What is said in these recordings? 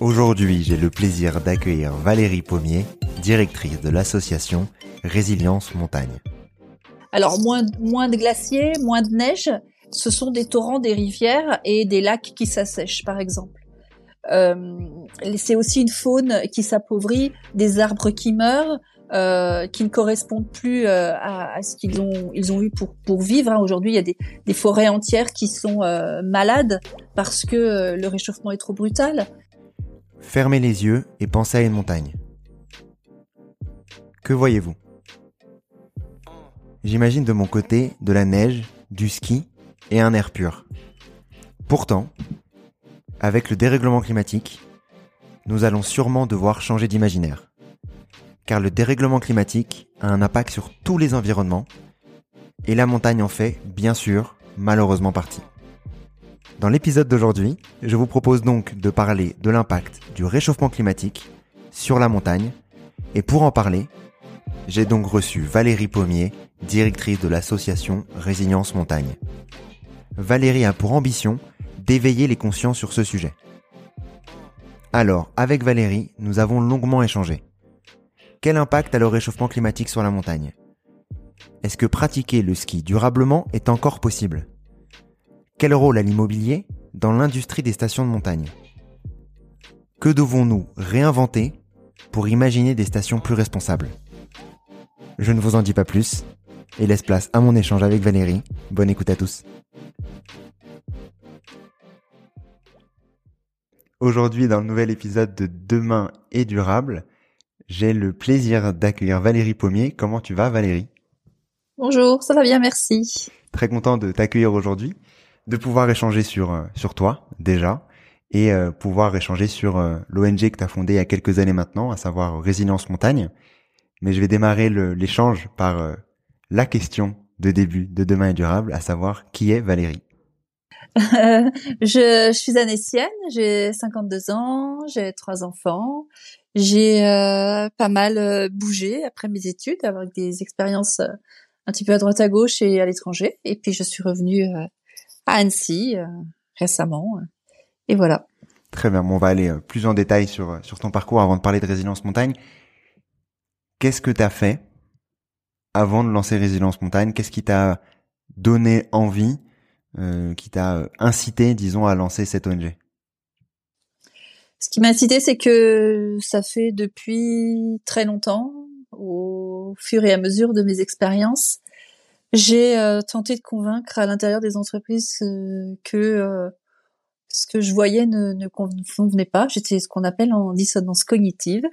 Aujourd'hui, j'ai le plaisir d'accueillir Valérie Pommier, directrice de l'association Résilience Montagne. Alors moins, moins de glaciers, moins de neige, ce sont des torrents, des rivières et des lacs qui s'assèchent par exemple. Euh, c'est aussi une faune qui s'appauvrit, des arbres qui meurent, euh, qui ne correspondent plus euh, à, ce qu'ils ont ils ont eu pour pour vivre. Hein. Aujourd'hui, il y a des, des, forêts entières qui sont euh, malades parce que euh, le réchauffement est trop brutal. Fermez les yeux et pensez à une montagne. Que voyez-vous? J'imagine de mon côté de la neige, du ski et un air pur. Pourtant, avec le dérèglement climatique, nous allons sûrement devoir changer d'imaginaire. Car le dérèglement climatique a un impact sur tous les environnements, et la montagne en fait, bien sûr, malheureusement partie. Dans l'épisode d'aujourd'hui, je vous propose donc de parler de l'impact du réchauffement climatique sur la montagne, et pour en parler, j'ai donc reçu Valérie Pommier, directrice de l'association Résilience Montagne. Valérie a pour ambition d'éveiller les consciences sur ce sujet. Alors, avec Valérie, nous avons longuement échangé. Quel impact a le réchauffement climatique sur la montagne? Est-ce que pratiquer le ski durablement est encore possible? Quel rôle a l'immobilier dans l'industrie des stations de montagne? Que devons-nous réinventer pour imaginer des stations plus responsables? Je ne vous en dis pas plus et laisse place à mon échange avec Valérie. Bonne écoute à tous. Aujourd'hui, dans le nouvel épisode de Demain est durable, j'ai le plaisir d'accueillir Valérie Pommier. Comment tu vas, Valérie? Bonjour, ça va bien, merci. Très content de t'accueillir aujourd'hui, de pouvoir échanger sur euh, sur toi déjà et euh, pouvoir échanger sur euh, l'ONG que tu as fondée il y a quelques années maintenant, à savoir Résilience Montagne. Mais je vais démarrer l'échange par la question de début de Demain est durable, à savoir qui est Valérie? Je, je, suis anécienne, j'ai 52 ans, j'ai trois enfants, j'ai euh, pas mal euh, bougé après mes études, avec des expériences euh, un petit peu à droite à gauche et à l'étranger. Et puis je suis revenue euh, à Annecy récemment. et voilà. Très bien, bon, on va aller plus en détail sur, sur ton parcours avant de parler de Résilience Montagne. Qu'est-ce que tu as fait avant de lancer Résilience Montagne? Qu'est-ce qui t'a donné envie euh, qui t'a incité, disons, à lancer cette ONG Ce qui m'a incité, c'est que ça fait depuis très longtemps, au fur et à mesure de mes expériences, j'ai euh, tenté de convaincre à l'intérieur des entreprises euh, que ce que je voyais ne, ne convenait pas. J'étais ce qu'on appelle en dissonance cognitive.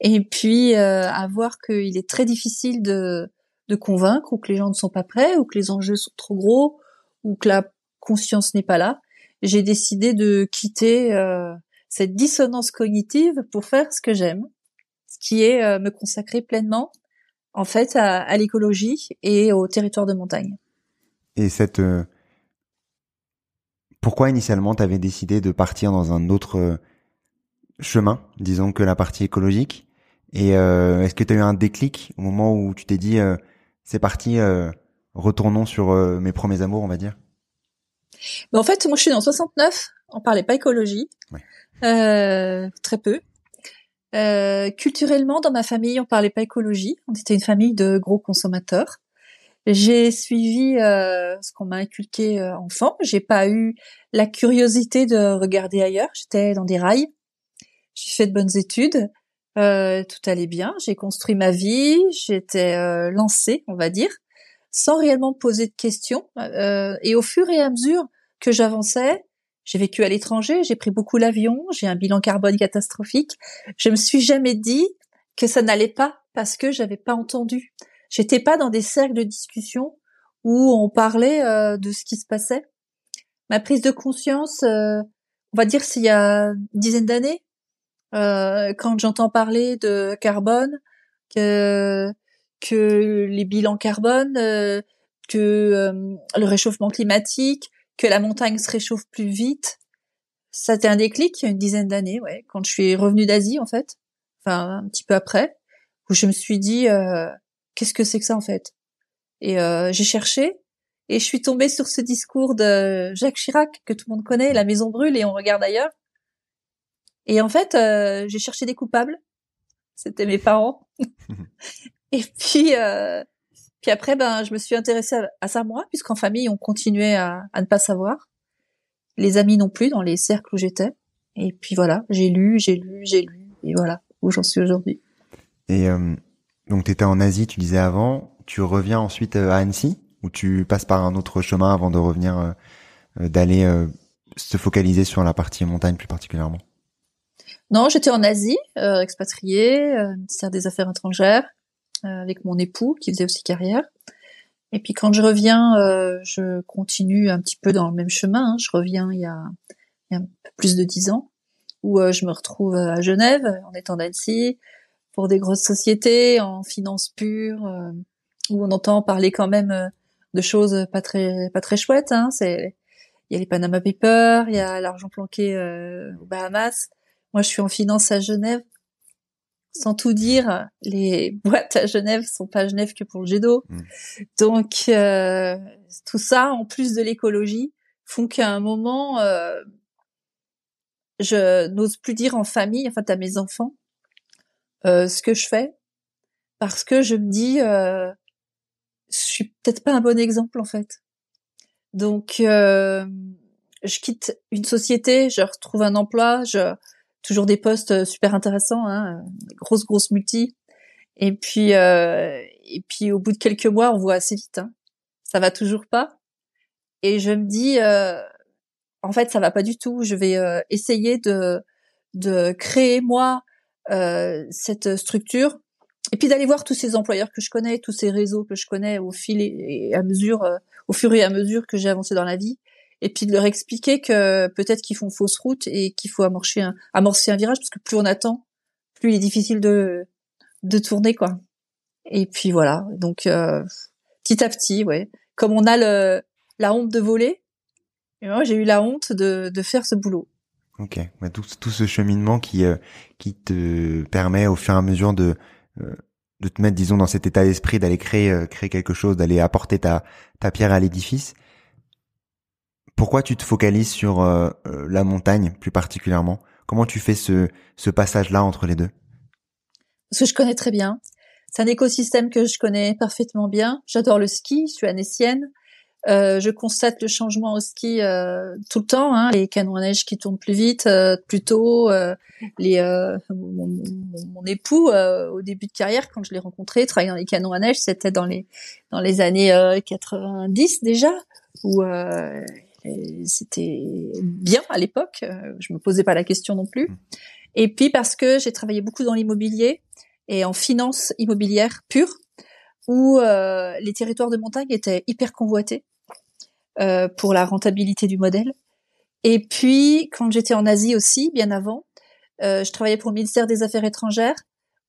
Et puis à voir qu'il est très difficile de, de convaincre ou que les gens ne sont pas prêts ou que les enjeux sont trop gros ou que la conscience n'est pas là, j'ai décidé de quitter euh, cette dissonance cognitive pour faire ce que j'aime, ce qui est euh, me consacrer pleinement en fait à, l'écologie et au territoire de montagne. Et cette euh, pourquoi initialement tu avais décidé de partir dans un autre chemin, disons que la partie écologique? Et est-ce que tu as eu un déclic au moment où tu t'es dit c'est parti, retournons sur mes premiers amours, on va dire? Mais En fait, moi je suis en 69, on parlait pas écologie, très peu. Culturellement, dans ma famille, on parlait pas écologie. On était une famille de gros consommateurs. J'ai suivi euh, ce qu'on m'a inculqué euh, enfant. J'ai pas eu la curiosité de regarder ailleurs. J'étais dans des rails. J'ai fait de bonnes études. Euh, tout allait bien. J'ai construit ma vie. J'étais euh, lancée, on va dire, sans réellement poser de questions. Euh, et au fur et à mesure que j'avançais, j'ai vécu à l'étranger. J'ai pris beaucoup l'avion. J'ai un bilan carbone catastrophique. Je me suis jamais dit que ça n'allait pas parce que j'avais pas entendu. J'étais pas dans des cercles de discussion où on parlait euh, de ce qui se passait. Ma prise de conscience, euh, on va dire, s'il y a une dizaine d'années, euh, quand j'entends parler de carbone, que que les bilans carbone, que le réchauffement climatique, que la montagne se réchauffe plus vite, ça a été un déclic il y a une dizaine d'années, ouais, quand je suis revenue d'Asie en fait, enfin un petit peu après, où je me suis dit qu'est-ce que c'est que ça en fait? Et euh, j'ai cherché et je suis tombée sur ce discours de Jacques Chirac que tout le monde connaît, la maison brûle et on regarde ailleurs. Et en fait, euh, j'ai cherché des coupables. C'était mes parents. et puis, euh, puis après, ben, je me suis intéressée à, ça moi, puisqu'en famille, on continuait à, à, ne pas savoir. Les amis non plus dans les cercles où j'étais. Et puis voilà, j'ai lu, j'ai lu, j'ai lu, et voilà où j'en suis aujourd'hui. Et donc tu étais en Asie, tu disais avant, tu reviens ensuite euh, à Annecy? Ou tu passes par un autre chemin avant de revenir euh, euh, d'aller se focaliser sur la partie montagne plus particulièrement? Non, j'étais en Asie, euh, expatriée, ministère des Affaires étrangères, avec mon époux qui faisait aussi carrière. Et puis quand je reviens, je continue un petit peu dans le même chemin. Hein. Je reviens il y, a, il y a un peu plus de dix ans, où je me retrouve à Genève, en étant d'Annecy, pour des grosses sociétés en finance pure euh, où on entend parler quand même euh, de choses pas très pas très chouettes hein c'est il y a les Panama Papers il y a l'argent planqué euh, aux Bahamas moi je suis en finance à Genève sans tout dire les boîtes à Genève sont pas à Genève que pour le jet d'eau mmh. donc tout ça en plus de l'écologie font qu'à un moment je n'ose plus dire en famille enfin à mes enfants euh, ce que je fais parce que je me dis euh, je suis peut-être pas un bon exemple en fait. Donc euh, je quitte une société, je retrouve un emploi, je toujours des postes super intéressants, hein, grosse grosse multi. Et puis euh, et puis au bout de quelques mois, on voit assez vite, hein, ça va toujours pas. Et je me dis euh, en fait ça va pas du tout. Je vais euh, essayer de de créer moi euh, cette structure et puis d'aller voir tous ces employeurs que je connais, tous ces réseaux que je connais au fil et à mesure, euh, au fur et à mesure que j'ai avancé dans la vie, et puis de leur expliquer que peut-être qu'ils font fausse route et qu'il faut amorcer un, amorcer un virage parce que plus on attend, plus il est difficile de de tourner quoi. Et puis voilà, donc euh, petit à petit, ouais, comme on a le la honte de voler, j'ai eu la honte de de faire ce boulot. Ok, mais tout, tout ce cheminement qui euh, qui te permet au fur et à mesure de euh, de te mettre, disons, dans cet état d'esprit d'aller créer euh, créer quelque chose, d'aller apporter ta ta pierre à l'édifice. Pourquoi tu te focalises sur la montagne plus particulièrement? Comment tu fais ce ce passage là entre les deux? Parce que je connais très bien. C'est un écosystème que je connais parfaitement bien. J'adore le ski. Je suis annécienne. Euh, je constate le changement au ski euh, tout le temps, hein, les canons à neige qui tournent plus vite, euh, plus tôt. les, mon, mon, époux, au début de carrière, quand je l'ai rencontré, travaillant dans les canons à neige, c'était dans les dans les années 90 déjà, où c'était bien à l'époque. Je me posais pas la question non plus. Et puis parce que j'ai travaillé beaucoup dans l'immobilier et en finance immobilière pure, où les territoires de montagne étaient hyper convoités. Euh, pour la rentabilité du modèle. Et puis, quand j'étais en Asie aussi, bien avant, euh, je travaillais pour le ministère des Affaires étrangères,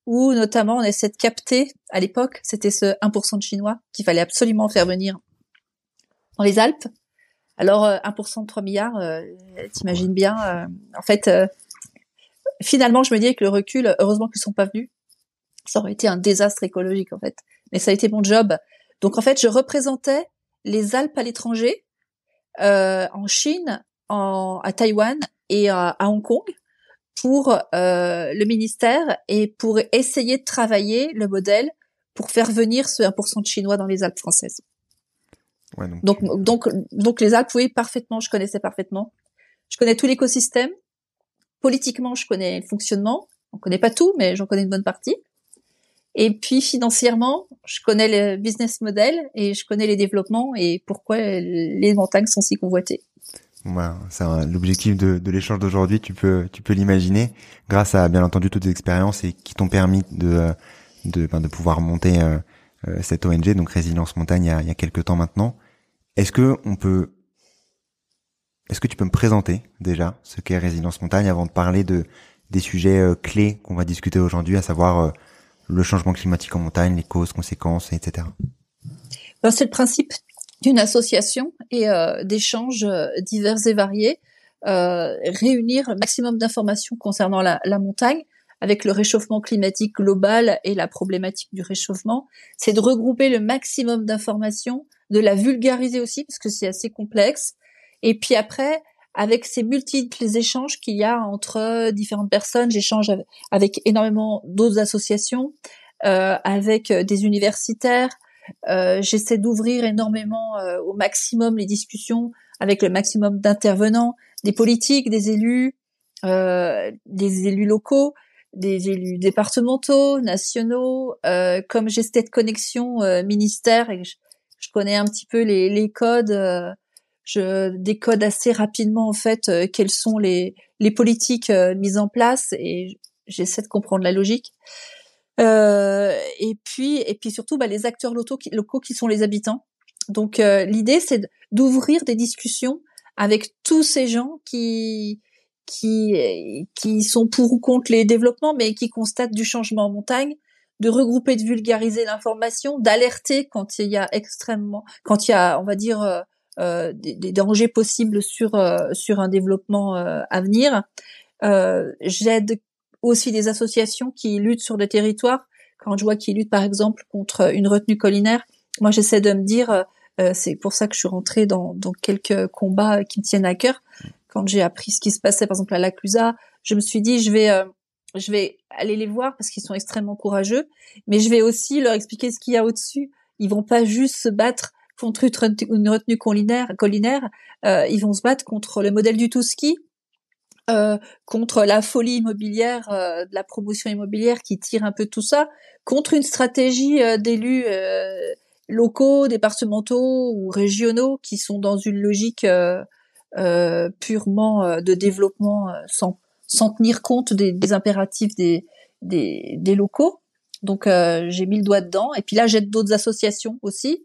où notamment on essaie de capter, à l'époque, c'était ce 1% de Chinois qu'il fallait absolument faire venir dans les Alpes. Alors, 1% euh, de 3 milliards, euh, t'imagines bien. en fait, finalement, je me dis avec le recul, heureusement qu'ils sont pas venus, Ça aurait été un désastre écologique en fait. Mais ça a été mon job. Donc en fait, je représentais les Alpes à l'étranger, euh, en Chine, en, à Taïwan et à, Hong Kong pour euh, le ministère et pour essayer de travailler le modèle pour faire venir ce 1% de Chinois dans les Alpes françaises. Ouais, donc... donc... donc donc les Alpes, oui, parfaitement, je connaissais parfaitement. Je connais tout l'écosystème. Politiquement, je connais le fonctionnement. On connaît pas tout, mais j'en connais une bonne partie. Et puis financièrement, je connais le business model et je connais les développements et pourquoi les montagnes sont si convoitées. Voilà, c'est l'objectif de, de l'échange d'aujourd'hui. Tu peux, tu peux l'imaginer, grâce à bien entendu toutes tes expériences et qui t'ont permis de, de, ben, de pouvoir monter euh, euh, cette ONG, donc Résilience Montagne, il y a, quelques temps maintenant. Est-ce que on peut, est-ce que tu peux me présenter déjà ce qu'est Résilience Montagne avant de parler de des sujets euh, clés qu'on va discuter aujourd'hui, à savoir le changement climatique en montagne, les causes, conséquences, etc. C'est le principe d'une association et euh, d'échanges euh, divers et variés, euh, réunir le maximum d'informations concernant la, montagne avec le réchauffement climatique global et la problématique du réchauffement, c'est de regrouper le maximum d'informations, de la vulgariser aussi parce que c'est assez complexe, et puis après avec ces multiples échanges qu'il y a entre différentes personnes. J'échange avec énormément d'autres associations, euh, avec euh, des universitaires. Euh, J'essaie d'ouvrir énormément euh, au maximum les discussions avec le maximum d'intervenants, des politiques, des élus, euh, des élus locaux, des élus départementaux, nationaux. comme j'ai cette connexion ministère et je, je, connais un petit peu les, les codes je décode assez rapidement en fait euh, quelles sont les, les politiques euh, mises en place et j'essaie de comprendre la logique. Euh, et puis et puis surtout bah, les acteurs locaux qui, locaux qui sont les habitants. Donc l'idée c'est d'ouvrir des discussions avec tous ces gens qui qui qui sont pour ou contre les développements mais qui constatent du changement en montagne de regrouper de vulgariser l'information d'alerter quand il y a extrêmement quand il y a on va dire euh, des, des, dangers possibles sur euh, sur un développement euh, à venir. J'aide aussi des associations qui luttent sur le territoire. Quand je vois qu'ils luttent par exemple contre une retenue collinaire, moi j'essaie de me dire, c'est pour ça que je suis rentrée dans, dans quelques combats qui me tiennent à cœur. Quand j'ai appris ce qui se passait par exemple à Laclusa, je me suis dit je vais je vais aller les voir parce qu'ils sont extrêmement courageux, mais je vais aussi leur expliquer ce qu'il y a au-dessus. Ils vont pas juste se battre contre une retenue collinaire, euh, ils vont se battre contre le modèle du tout ski, euh, contre la folie immobilière, euh, de la promotion immobilière qui tire un peu tout ça, contre une stratégie d'élus locaux, départementaux ou régionaux qui sont dans une logique purement de développement sans, sans tenir compte des, des impératifs des, des, des locaux. Donc j'ai mis le doigt dedans. Et puis là, j'aide d'autres associations aussi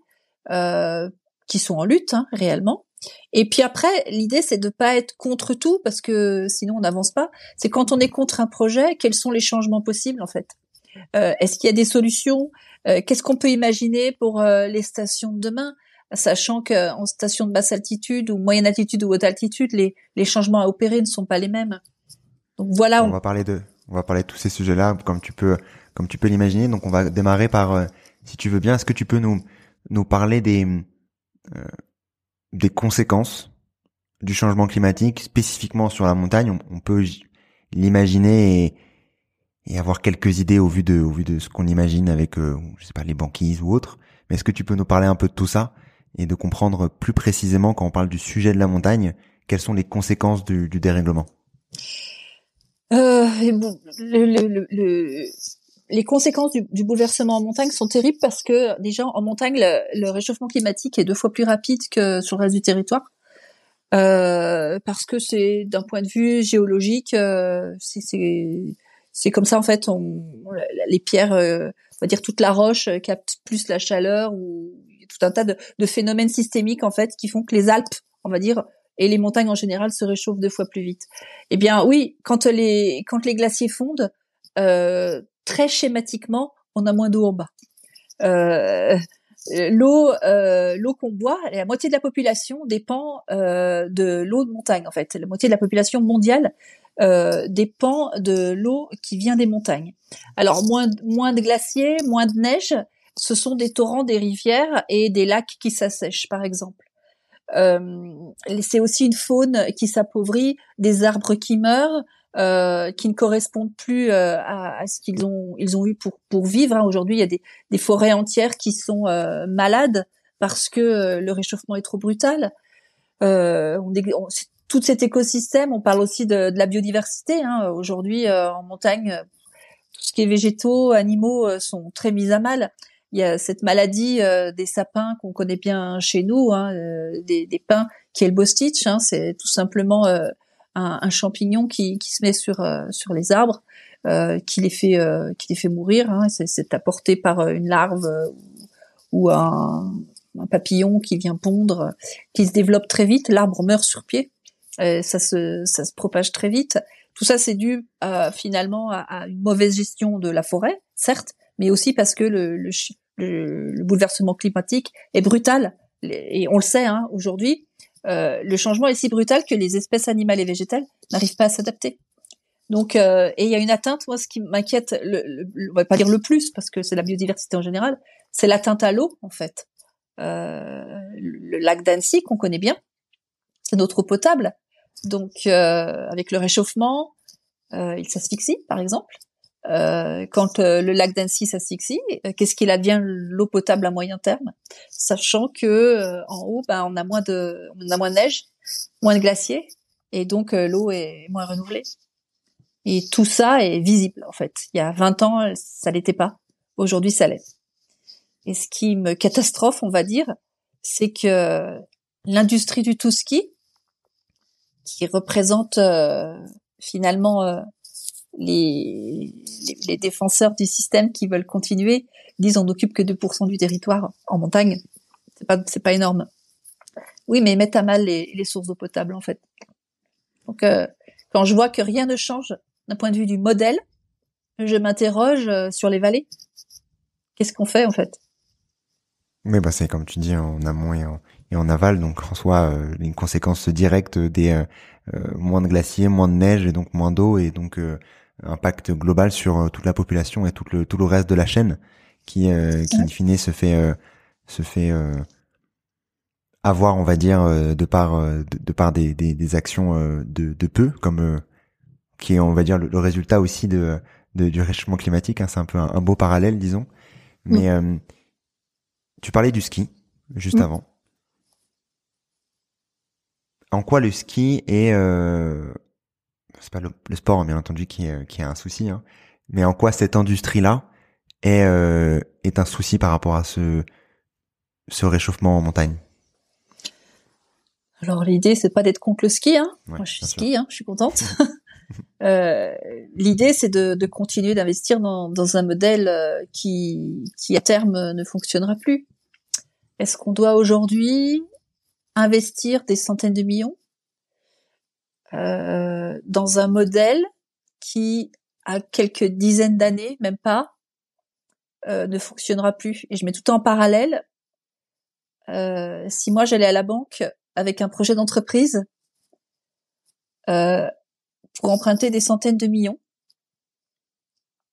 euh, qui sont en lutte hein, réellement. Et puis après, l'idée c'est de pas être contre tout parce que sinon on n'avance pas. C'est quand on est contre un projet, quels sont les changements possibles en fait? Euh, Est-ce qu'il y a des solutions? Euh, Qu'est-ce qu'on peut imaginer pour euh, les stations de demain? Sachant qu'en station de basse altitude ou moyenne altitude ou haute altitude, les, les changements à opérer ne sont pas les mêmes. Donc voilà. On, va parler de, on va parler de tous ces sujets-là comme tu peux, comme tu peux l'imaginer. Donc on va démarrer par, si tu veux bien, est-ce que tu peux nous nous parler des euh, des conséquences du changement climatique spécifiquement sur la montagne? On, peut l'imaginer et, et, avoir quelques idées au vu de au vu de ce qu'on imagine avec euh, je sais pas les banquises ou autres. Mais est-ce que tu peux nous parler un peu de tout ça? Et de comprendre plus précisément quand on parle du sujet de la montagne, quelles sont les conséquences du, du dérèglement. Euh, le, le, le, les conséquences du, du, bouleversement en montagne sont terribles parce que déjà en montagne le, réchauffement climatique est deux fois plus rapide que sur le reste du territoire. Euh, parce que c'est d'un point de vue géologique euh, c'est comme ça en fait on, les pierres euh, on va dire toute la roche euh, capte plus la chaleur ou tout un tas de, de, phénomènes systémiques en fait qui font que les Alpes on va dire et les montagnes en général se réchauffent deux fois plus vite. Eh bien oui, quand les quand les glaciers fondent, euh, très schématiquement, on a moins d'eau en bas. Euh, l'eau, euh, l'eau qu'on boit, la moitié de la population dépend euh, de l'eau de montagne. En fait, la moitié de la population mondiale euh, dépend de l'eau qui vient des montagnes. Alors moins moins de glaciers, moins de neige, ce sont des torrents, des rivières et des lacs qui s'assèchent, par exemple. Euh, c'est aussi une faune qui s'appauvrit, des arbres qui meurent, euh, qui ne correspondent plus euh, à, ce qu'ils ont ils ont eu pour pour vivre. Hein. Aujourd'hui, il y a des, des, forêts entières qui sont euh, malades parce que le réchauffement est trop brutal. On, on, tout cet écosystème, on parle aussi de, de la biodiversité. Hein. Aujourd'hui, en montagne, tout ce qui est végétaux, animaux sont très mis à mal. Il y a cette maladie des sapins qu'on connaît bien chez nous, hein, des, des, pins, qui est le bostitch. Hein. C'est tout simplement un, un champignon qui, qui, se met sur euh, sur les arbres, euh, qui les fait euh, qui les fait mourir. Hein. C'est apporté par une larve ou un, un, papillon qui vient pondre, qui se développe très vite. L'arbre meurt sur pied. ça se ça se propage très vite. Tout ça, c'est dû finalement à, à, une mauvaise gestion de la forêt, certes, mais aussi parce que le, le, le, bouleversement climatique est brutal. Et on le sait hein, aujourd'hui, euh, le changement est si brutal que les espèces animales et végétales n'arrivent pas à s'adapter. Donc, euh, et il y a une atteinte, moi, ce qui m'inquiète, le, on va pas dire le plus, parce que c'est la biodiversité en général, c'est l'atteinte à l'eau, en fait. Euh, le lac d'Annecy, qu'on connaît bien, c'est notre eau potable. Donc, euh, avec le réchauffement, euh, il s'asphyxie, par exemple. Euh, quand euh, le lac d'Annecy s'asphyxie, euh, qu'est-ce qu'il advient l'eau potable à moyen terme, sachant que en haut, ben, on a moins de, on a moins de neige, moins de glaciers, et donc l'eau est moins renouvelée. Et tout ça est visible en fait. Il y a 20 ans, ça l'était pas. Aujourd'hui, ça l'est. Et ce qui me catastrophe, on va dire, c'est que l'industrie du tout ski, qui représente finalement les, les, défenseurs du système qui veulent continuer disent on n'occupe que 2% du territoire en montagne. C'est pas c'est pas énorme. Oui, mais ils mettent à mal les, les sources d'eau potable en fait. Donc euh, quand je vois que rien ne change d'un point de vue du modèle, je m'interroge euh, sur les vallées. Qu'est-ce qu'on fait en fait? Mais bah c'est comme tu dis en amont et en, aval, donc en soi euh, une conséquence directe des euh, moins de glaciers, moins de neige et donc moins d'eau et donc impact global sur euh, toute la population et tout le tout le reste de la chaîne qui euh, qui in fine se fait euh, se fait avoir on va dire de par de, par des, des, des actions de, de peu comme qui est on va dire le, résultat aussi de, de, du réchauffement climatique hein, c'est un peu un, beau parallèle disons. Mais tu parlais du ski juste avant. En quoi le ski est c'est pas le, sport hein, bien entendu qui qui a un souci, hein. mais en quoi cette industrie-là est, euh, est un souci par rapport à ce, ce réchauffement en montagne? Alors l'idée c'est pas d'être contre le ski, hein. moi je suis ski, hein, je suis contente. euh, l'idée c'est de, de continuer d'investir dans, dans un modèle euh, qui, qui à terme ne fonctionnera plus. Est-ce qu'on doit aujourd'hui investir des centaines de millions? Euh, dans un modèle qui, à quelques dizaines d'années, même pas, euh, ne fonctionnera plus. Et je mets tout en parallèle. Euh, si moi j'allais à la banque avec un projet d'entreprise euh, pour emprunter des centaines de millions,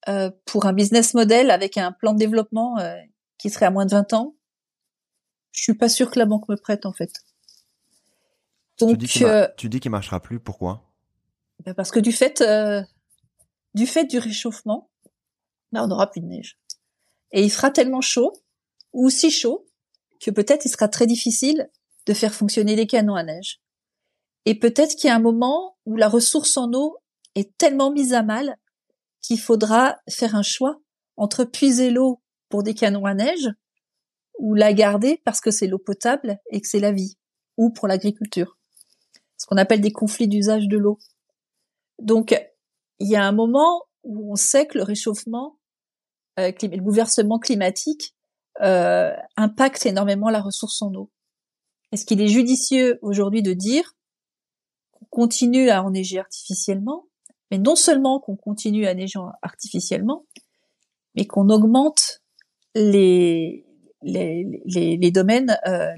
euh, pour un business model avec un plan de développement qui serait à moins de 20 ans, je suis pas sûre que la banque me prête en fait. Donc, tu dis qu'il marchera plus. Pourquoi? Ben Parce que du fait euh, du fait du réchauffement, ben on n'aura plus de neige. Et il fera tellement chaud ou si chaud que peut-être il sera très difficile de faire fonctionner les canons à neige. Et peut-être qu'il y a un moment où la ressource en eau est tellement mise à mal qu'il faudra faire un choix entre puiser l'eau pour des canons à neige ou la garder parce que c'est l'eau potable et que c'est la vie, ou pour l'agriculture qu'on appelle des conflits d'usage de l'eau. Donc, il y a un moment où on sait que le réchauffement, euh, le bouleversement climatique euh, impacte énormément la ressource en eau. Est-ce qu'il est judicieux aujourd'hui de dire qu'on continue à enneiger artificiellement, mais non seulement qu'on continue à neiger artificiellement, mais qu'on augmente les, les, les, domaines, euh,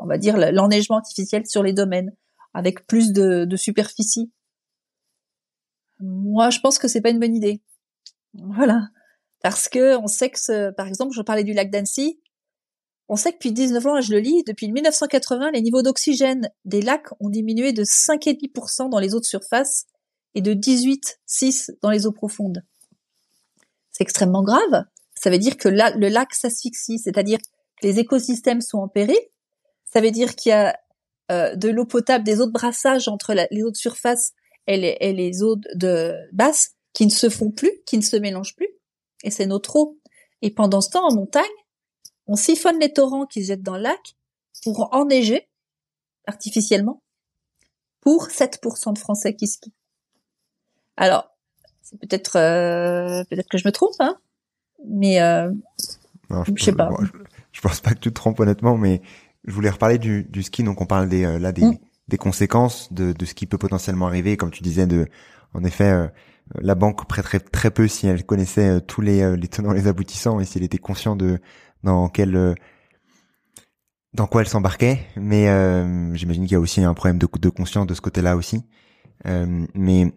on va dire l'enneigement artificiel sur les domaines? Avec plus de, superficie. Moi, je pense que c'est pas une bonne idée. Voilà, parce que on sait que, par exemple, je parlais du lac d'Annecy. On sait que depuis 19 ans, je le lis, depuis 1980, les niveaux d'oxygène des lacs ont diminué de 5,5% dans les eaux de surface et de 18,6% dans les eaux profondes. C'est extrêmement grave. Ça veut dire que le lac s'asphyxie, c'est-à-dire que les écosystèmes sont en péril. Ça veut dire qu'il y a euh, de l'eau potable, des eaux de brassage entre les eaux de surface et les, et les eaux de basse qui ne se font plus, qui ne se mélangent plus. Et c'est notre eau. Et pendant ce temps, en montagne, on siphonne les torrents qui se jettent dans le lac pour enneiger artificiellement pour 7% de Français qui skient. Alors, c'est peut-être euh, peut-être que je me trompe, hein, mais euh, je, sais pas. je, pense pas que tu te trompes honnêtement, mais je voulais reparler du, du ski. Donc on parle des euh, là des, mm. des conséquences de, de ce qui peut potentiellement arriver, comme tu disais, de en effet euh, la banque prêterait très peu si elle connaissait tous les les tenants les aboutissants et si elle était conscient de dans quel dans quoi elle s'embarquait. Mais j'imagine qu'il y a aussi un problème de, de conscience de ce côté-là aussi. mais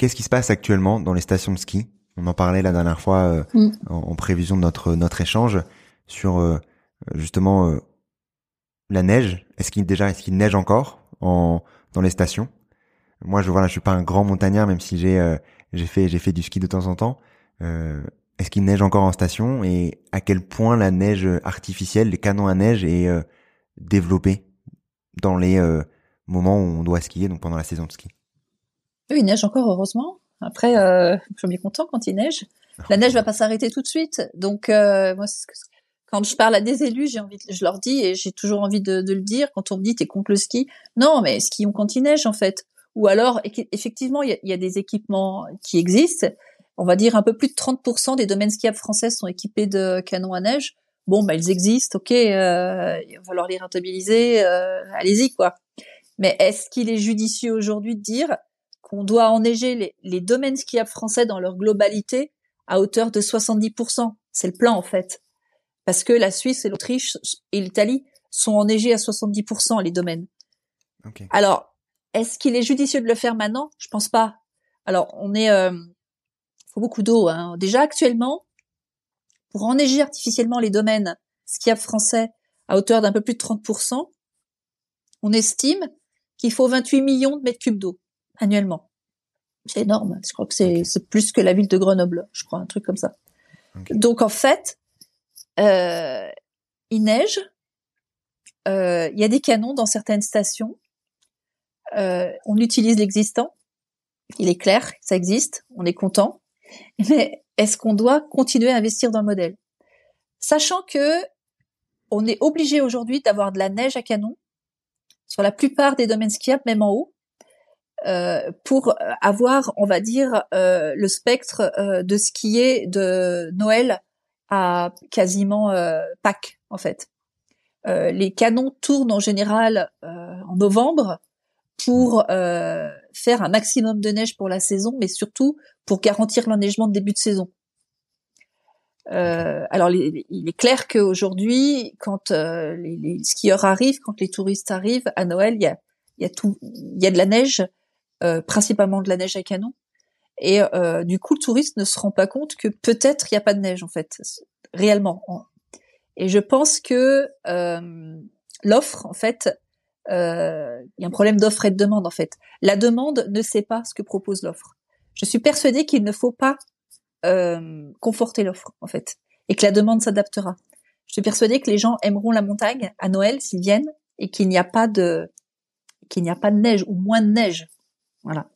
Qu'est-ce qui se passe actuellement dans les stations de ski? On en parlait la dernière fois euh, mm. en, prévision de notre notre échange sur euh, justement euh, la neige. Est-ce qu'il déjà est-ce qu'il neige encore en dans les stations? Moi, je voilà, je suis pas un grand montagnard, même si j'ai j'ai fait j'ai fait du ski de temps en temps. est-ce qu'il neige encore en station? Et à quel point la neige artificielle, les canons à neige est développée dans les moments où on doit skier, donc pendant la saison de ski? Oui, il neige encore, heureusement. Après, euh, je suis bien content quand il neige. La neige va pas s'arrêter tout de suite. Donc, euh, moi, ce que, quand je parle à des élus, j'ai envie, je leur dis, et j'ai toujours envie de, de, le dire, quand on me dit t'es contre le ski, non, mais skions quand il neige, en fait. Ou alors, effectivement, il y a, y a, des équipements qui existent. On va dire un peu plus de 30% des domaines skiables français sont équipés de canons à neige. Bon, bah, ils existent, ok, euh, va falloir les rentabiliser, euh, allez-y, quoi. Mais est-ce qu'il est judicieux aujourd'hui de dire, qu'on doit enneiger les, les domaines skiables français dans leur globalité à hauteur de 70%. C'est le plan en fait. Parce que la Suisse et l'Autriche et l'Italie sont enneigés à 70% les domaines. Alors, est-ce qu'il est judicieux de le faire maintenant? Je pense pas. Alors, on est, euh, faut beaucoup d'eau. Hein. Déjà actuellement, pour enneiger artificiellement les domaines skiables français à hauteur d'un peu plus de 30%, on estime qu'il faut 28 millions de mètres cubes d'eau annuellement. C'est énorme. Je crois que c'est plus que la ville de Grenoble, je crois, un truc comme ça. Donc en fait, euh, il neige. Euh, il y a des canons dans certaines stations. Euh, on utilise l'existant. Il est clair, ça existe. On est content. Mais est-ce qu'on doit continuer à investir dans le modèle, sachant que on est obligé aujourd'hui d'avoir de la neige à canon sur la plupart des domaines skiables, même en haut, euh, pour avoir, on va dire, euh, le spectre euh, de est de Noël à quasiment Pâques, en fait. les canons tournent en général en novembre pour faire un maximum de neige pour la saison, mais surtout pour garantir l'enneigement de début de saison. Euh, alors, il est clair qu'aujourd'hui, quand les, les, skieurs arrivent, quand les touristes arrivent à Noël, il y a, y a tout, il y a de la neige, euh, principalement de la neige à canon. Et euh, du coup, le touriste ne se rend pas compte que peut-être il n'y a pas de neige en fait, réellement. Et je pense que euh, l'offre, en fait, il y a un problème d'offre et de demande en fait. La demande ne sait pas ce que propose l'offre. Je suis persuadée qu'il ne faut pas conforter l'offre en fait, et que la demande s'adaptera. Je suis persuadée que les gens aimeront la montagne à Noël s'ils viennent et qu'il n'y a pas de qu'il n'y a pas de neige ou moins de neige voilà.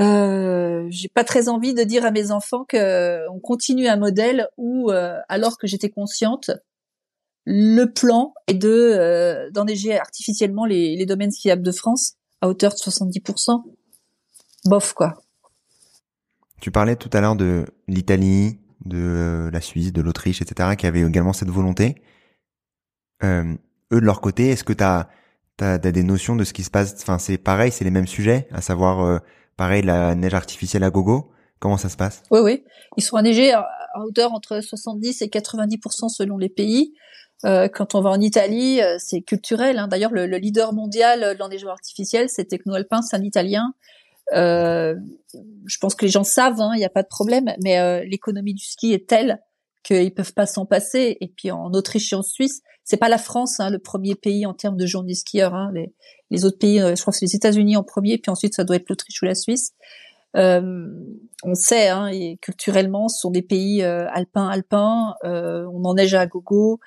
Euh, j'ai pas très envie de dire à mes enfants que on continue un modèle où, euh, alors que j'étais consciente, le plan est de euh, d'enneiger artificiellement les, les domaines skiables de France à hauteur de 70%. Bof quoi. Tu parlais tout à l'heure de l'Italie, de euh, la Suisse, de l'Autriche, etc., qui avaient également cette volonté. Euh, eux de leur côté, est-ce que tu as as des notions de ce qui se passe? Enfin, c'est pareil, c'est les mêmes sujets, à savoir euh, pareil la neige artificielle à gogo. Comment ça se passe? Oui, oui. Ils sont enneigés à, hauteur entre 70 et 90% selon les pays. Euh, quand on va en Italie, euh, c'est culturel. Hein. D'ailleurs, le, leader mondial de l'enneigement artificiel, c'est Technoalpin, c'est un Italien. Euh, je pense que les gens savent, hein, il n'y a pas de problème, mais euh, l'économie du ski est telle qu'ils peuvent pas s'en passer. Et puis en Autriche et en Suisse, c'est pas la France hein, le premier pays en termes de journées skieurs. Hein. Les, les, autres pays, je crois que c'est les États-Unis en premier, puis ensuite ça doit être l'Autriche ou la Suisse. Euh, on sait, hein, et culturellement, ce sont des pays alpins, alpins. on en neige à gogo.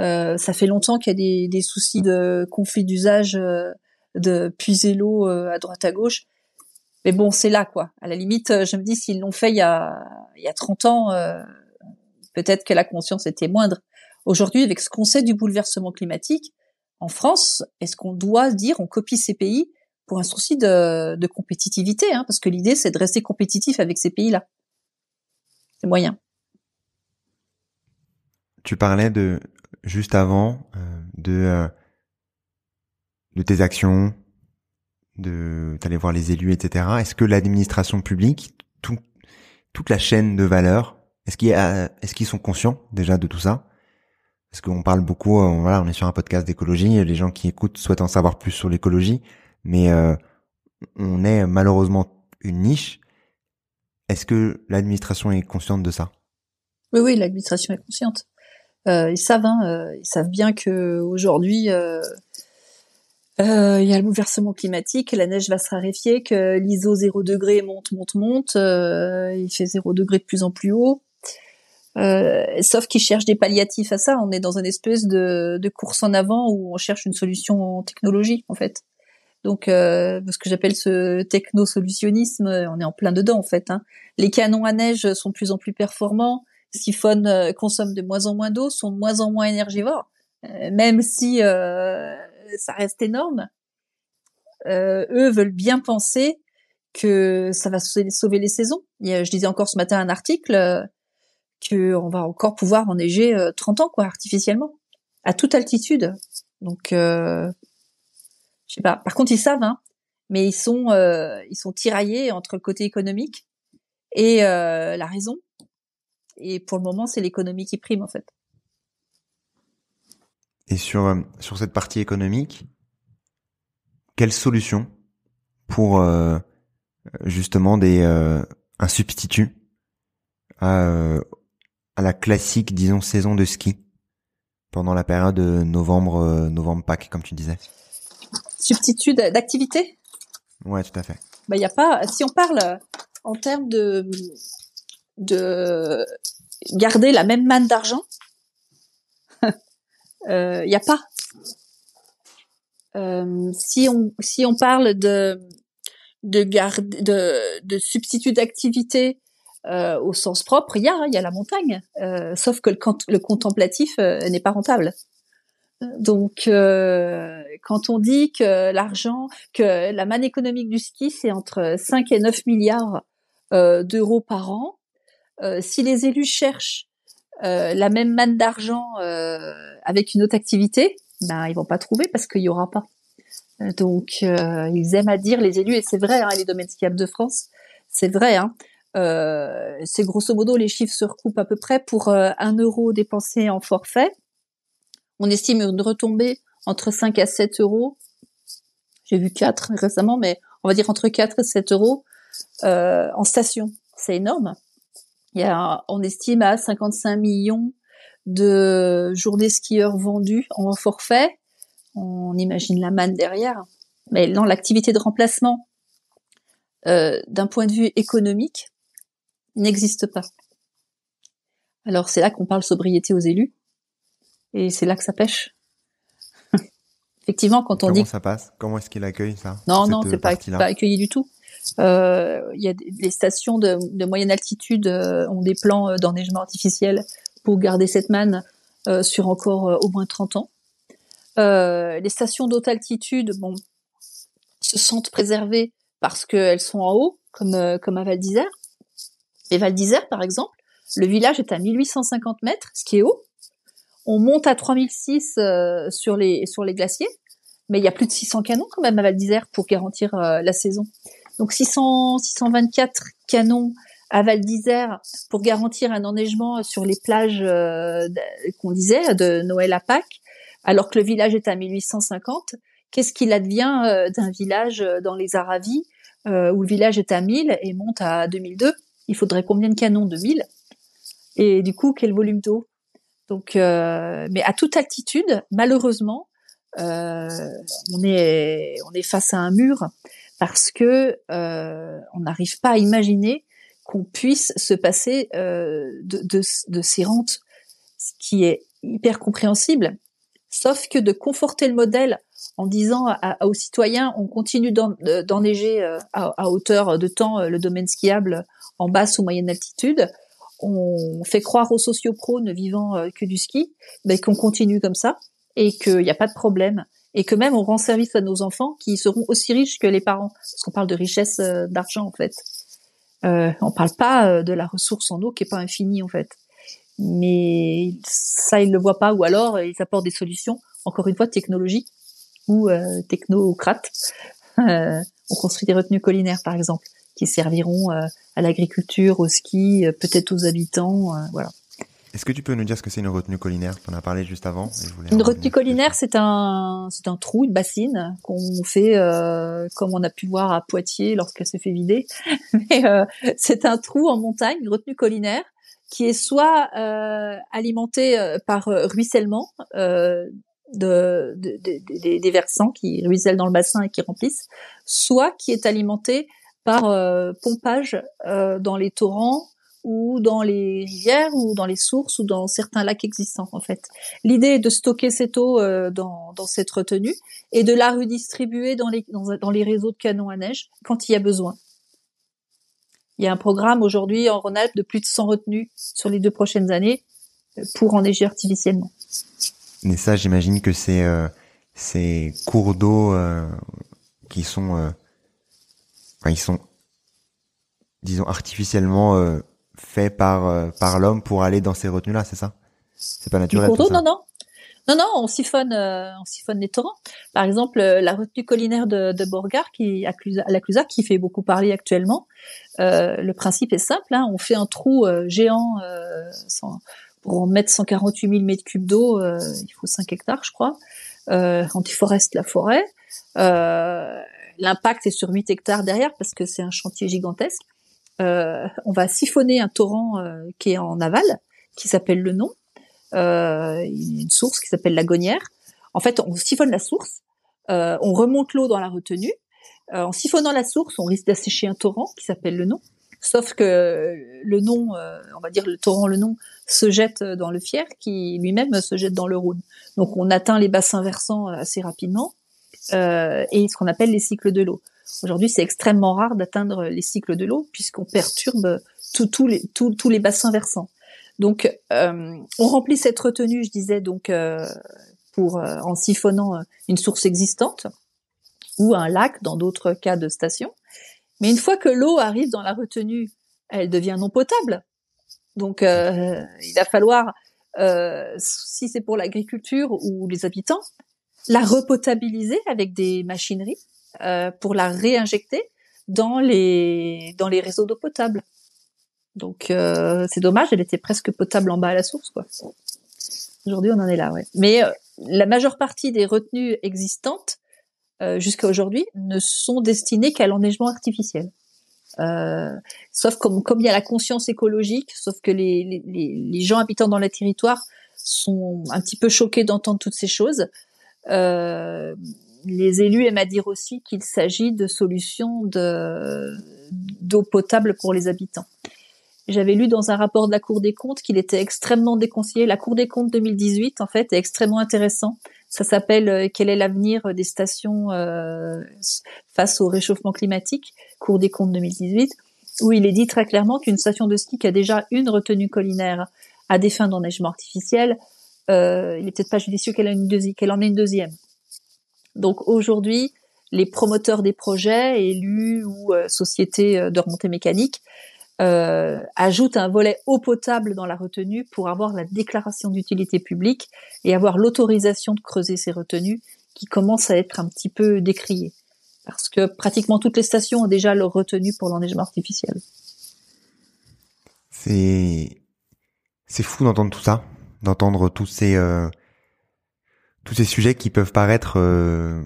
Euh, ça fait longtemps qu'il y a des, des, soucis de conflit d'usage, euh, de puiser l'eau euh, à droite à gauche. Mais bon, c'est là, quoi. À la limite, je me dis, s'ils l'ont fait il y a, il y a 30 ans, peut-être que la conscience était moindre. Aujourd'hui, avec ce qu'on sait du bouleversement climatique, en France, est-ce qu'on doit dire on copie ces pays pour un souci de, compétitivité hein, Parce que l'idée, c'est de rester compétitif avec ces pays-là. C'est moyen. Tu parlais de juste avant euh, de euh, de tes actions, de d'aller voir les élus, etc. Est-ce que l'administration publique, tout, toute la chaîne de valeur, est-ce qu'il est-ce qu'ils sont conscients déjà de tout ça? Parce qu'on parle beaucoup, euh, voilà, on est sur un podcast d'écologie, les gens qui écoutent souhaitent en savoir plus sur l'écologie, mais on est malheureusement une niche. Est-ce que l'administration est consciente de ça? Oui, oui, l'administration est consciente. Euh, ils savent, hein, euh, ils savent bien que aujourd'hui euh, il y a le bouleversement climatique, la neige va se raréfier, que l'ISO 0 degré monte, monte, monte, il fait 0 degré de plus en plus haut. Sauf qu'ils cherchent des palliatifs à ça. On est dans une espèce de, de, course en avant où on cherche une solution en technologie, en fait. Donc, euh, ce que j'appelle ce techno-solutionnisme, on est en plein dedans, en fait. Hein. Les canons à neige sont de plus en plus performants siphonnent, euh, consomment de moins en moins d'eau, sont de moins en moins énergivores, euh, même si euh, ça reste énorme. eux veulent bien penser que ça va sauver les saisons. je disais encore ce matin un article que on va encore pouvoir enneiger 30 ans quoi artificiellement à toute altitude. Donc je sais pas. Par contre ils savent hein, mais ils sont ils sont tiraillés entre le côté économique et la raison et pour le moment, c'est l'économie qui prime en fait. Et sur euh, sur cette partie économique, quelle solution pour euh, justement des euh, un substitut à à la classique disons saison de ski pendant la période novembre novembre Pâques comme tu disais. Substitut d'activité? Ouais, tout à fait. Bah y a pas si on parle en termes de de garder la même manne d'argent, il euh, n'y a pas. Euh, si on si on parle de de garde de, de substitut d'activité euh, au sens propre, il y a il y a la montagne, euh, sauf que le, contemplatif euh, n'est pas rentable. Donc, euh, quand on dit que l'argent, que la manne économique du ski, c'est entre 5 et 9 milliards d'euros par an, euh, si les élus cherchent euh, la même manne d'argent euh, avec une autre activité, ben ils vont pas trouver parce qu'il y aura pas. Donc ils aiment à dire les élus et c'est vrai hein, les domaines skiables de France, c'est vrai. Hein, c'est grosso modo les chiffres se recoupent à peu près pour un euro dépensé en forfait. On estime une retombée entre 5 à 7 euros. J'ai vu 4 récemment, mais on va dire entre 4 et 7 euros en station. C'est énorme. Il y a, on estime à 55 millions de journées skieurs vendues en forfait. On imagine la manne derrière. Mais dans l'activité de remplacement, euh, d'un point de vue économique, n'existe pas. Alors c'est là qu'on parle sobriété aux élus, et c'est là que ça pêche. Effectivement, quand on dit comment ça passe, comment est-ce qu'il accueille ça Non, non, c'est pas, pas accueilli du tout. Euh, il y a des stations de, de moyenne altitude euh, ont des plans euh, d'enneigement artificiel pour garder cette manne sur encore au moins 30 ans. les stations d'haute altitude, bon, se sentent préservées parce qu'elles sont en haut, comme comme à Val d'Isère. Val d'Isère, par exemple, le village est à 1850 mètres, ce qui est haut. On monte à 3006 euh, sur les sur les glaciers, mais il y a plus de 600 canons quand même à Val d'Isère pour garantir la saison. Donc 600, 624 canons à Val d'Isère pour garantir un enneigement sur les plages euh, qu'on disait de Noël à Pâques, alors que le village est à 1850. Qu'est-ce qu'il advient euh, d'un village dans les Aravis euh, où le village est à 1000 et monte à 2002 Il faudrait combien de canons 2000 Et du coup, quel volume d'eau? Donc, mais à toute altitude, malheureusement, on est on est face à un mur parce que on n'arrive pas à imaginer qu'on puisse se passer euh, de, de, de, ces rentes, ce qui est hyper compréhensible. Sauf que de conforter le modèle en disant à, aux citoyens, on continue d'enneiger euh, à, à, hauteur de temps euh, le domaine skiable en basse ou moyenne altitude, on fait croire aux sociopros ne vivant euh, que du ski, ben, qu'on continue comme ça et qu'il n'y a pas de problème et que même on rend service à nos enfants qui seront aussi riches que les parents, parce qu'on parle de richesse d'argent en fait. Euh, on parle pas de la ressource en eau qui est pas infinie en fait. Mais ça, ils le voient pas, ou alors ils apportent des solutions, encore une fois, technologiques ou euh, technocrates. Euh, on construit des retenues collinaires, par exemple, qui serviront euh, à l'agriculture, au ski, peut-être aux habitants, voilà. Est-ce que tu peux nous dire ce que c'est une retenue collinaire? On en a parlé juste avant. une retenue collinaire, c'est un, c'est un trou, une bassine qu'on fait euh, comme on a pu voir à Poitiers lorsqu'elle s'est fait vider. Mais euh, c'est un trou en montagne, une retenue collinaire, qui est soit euh, alimentée euh, par euh, ruissellement euh, de, de, de, des versants qui ruissellent dans le bassin et qui remplissent, soit qui est alimentée par pompage dans les torrents ou dans les rivières ou dans les sources ou dans certains lacs existants en fait. L'idée est de stocker cette eau euh, dans, dans, cette retenue et de la redistribuer dans les, dans, dans, les réseaux de canons à neige quand il y a besoin. Il y a un programme aujourd'hui en Rhône-Alpes de plus de 100 retenues sur les deux prochaines années euh, pour enneiger artificiellement. Mais ça, j'imagine que c'est euh, ces cours d'eau euh, qui sont, euh, enfin, ils sont, disons, artificiellement fait par par l'homme pour aller dans ces retenues là, c'est ça? C'est pas naturel tout ça? Non non. Non non, on siphonne on siphonne les torrents. Par exemple, la retenue collinaire de, de Borgard qui à la Clusa qui fait beaucoup parler actuellement. le principe est simple, hein, on fait un trou géant sans, pour mettre 148 000 mètres cubes d'eau, il faut 5 hectares, je crois. Euh, on déforeste la forêt. L'impact est sur 8 hectares derrière parce que c'est un chantier gigantesque. Euh, on va siphonner un torrent euh, qui est en aval, qui s'appelle le nom. Euh, il une source qui s'appelle la Gonière. En fait, on siphonne la source, on remonte l'eau dans la retenue. en siphonnant la source, on risque d'assécher un torrent qui s'appelle le nom. Sauf que le nom, on va dire le torrent le nom, se jette dans le Fier, qui lui-même se jette dans le Rhône. Donc on atteint les bassins versants assez rapidement euh, et ce qu'on appelle les cycles de l'eau. Aujourd'hui, c'est extrêmement rare d'atteindre les cycles de l'eau puisqu'on perturbe tous les, les bassins versants. Donc, euh, on remplit cette retenue, je disais, donc euh, pour euh, en siphonnant une source existante ou un lac dans d'autres cas de station. Mais une fois que l'eau arrive dans la retenue, elle devient non potable. Donc, il va falloir, si c'est pour l'agriculture ou les habitants, la repotabiliser avec des machineries euh, pour la réinjecter dans les dans les réseaux d'eau potable. Donc euh, c'est dommage, elle était presque potable en bas à la source quoi. Aujourd'hui on en est là, ouais. Mais euh, la majeure partie des retenues existantes euh, jusqu'à aujourd'hui ne sont destinées qu'à l'enneigement artificiel. Sauf comme comme il y a la conscience écologique, sauf que les, les, les gens habitant dans les territoires sont un petit peu choqués d'entendre toutes ces choses. Euh, les élus aiment à dire aussi qu'il s'agit de solutions d'eau potable pour les habitants. J'avais lu dans un rapport de la Cour des comptes qu'il était extrêmement déconseillé. La Cour des comptes 2018, en fait, est extrêmement intéressant. Ça s'appelle euh, Quel est l'avenir des stations euh, face au réchauffement climatique Cour des comptes 2018, où il est dit très clairement qu'une station de ski qui a déjà une retenue collinaire à des fins d'enneigement artificiel, euh, il est peut-être pas judicieux qu'elle en ait une deuxième. Donc aujourd'hui, les promoteurs des projets, élus ou euh, sociétés euh, de remontée mécanique, euh, ajoutent un volet eau potable dans la retenue pour avoir la déclaration d'utilité publique et avoir l'autorisation de creuser ces retenues qui commencent à être un petit peu décriées. Parce que pratiquement toutes les stations ont déjà leur retenue pour l'enneigement artificiel. C'est c'est fou d'entendre tout ça, d'entendre tous ces euh, tous ces sujets qui peuvent paraître euh,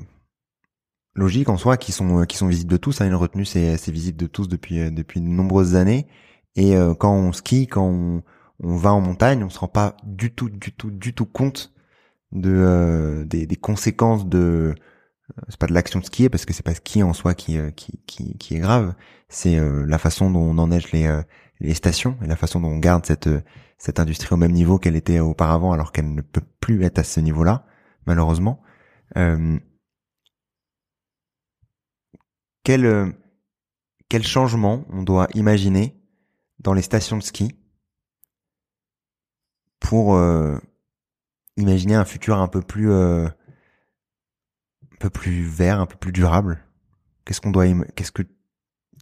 logiques en soi, qui sont qui sont visibles de tous. Hein, une retenue, c'est c'est visible de tous depuis depuis de nombreuses années. Et quand on skie, quand on, on va en montagne, on se rend pas du tout, du tout, du tout compte de des, des, conséquences de c'est pas de l'action de skier parce que c'est pas skier en soi qui qui qui, qui est grave, c'est la façon dont on enneige les les stations et la façon dont on garde cette cette industrie au même niveau qu'elle était auparavant alors qu'elle ne peut plus être à ce niveau-là malheureusement. Euh, quel quel changement on doit imaginer dans les stations de ski pour euh, imaginer un futur un peu plus euh, un peu plus vert, un peu plus durable? Qu'est-ce qu'on doit qu'est-ce que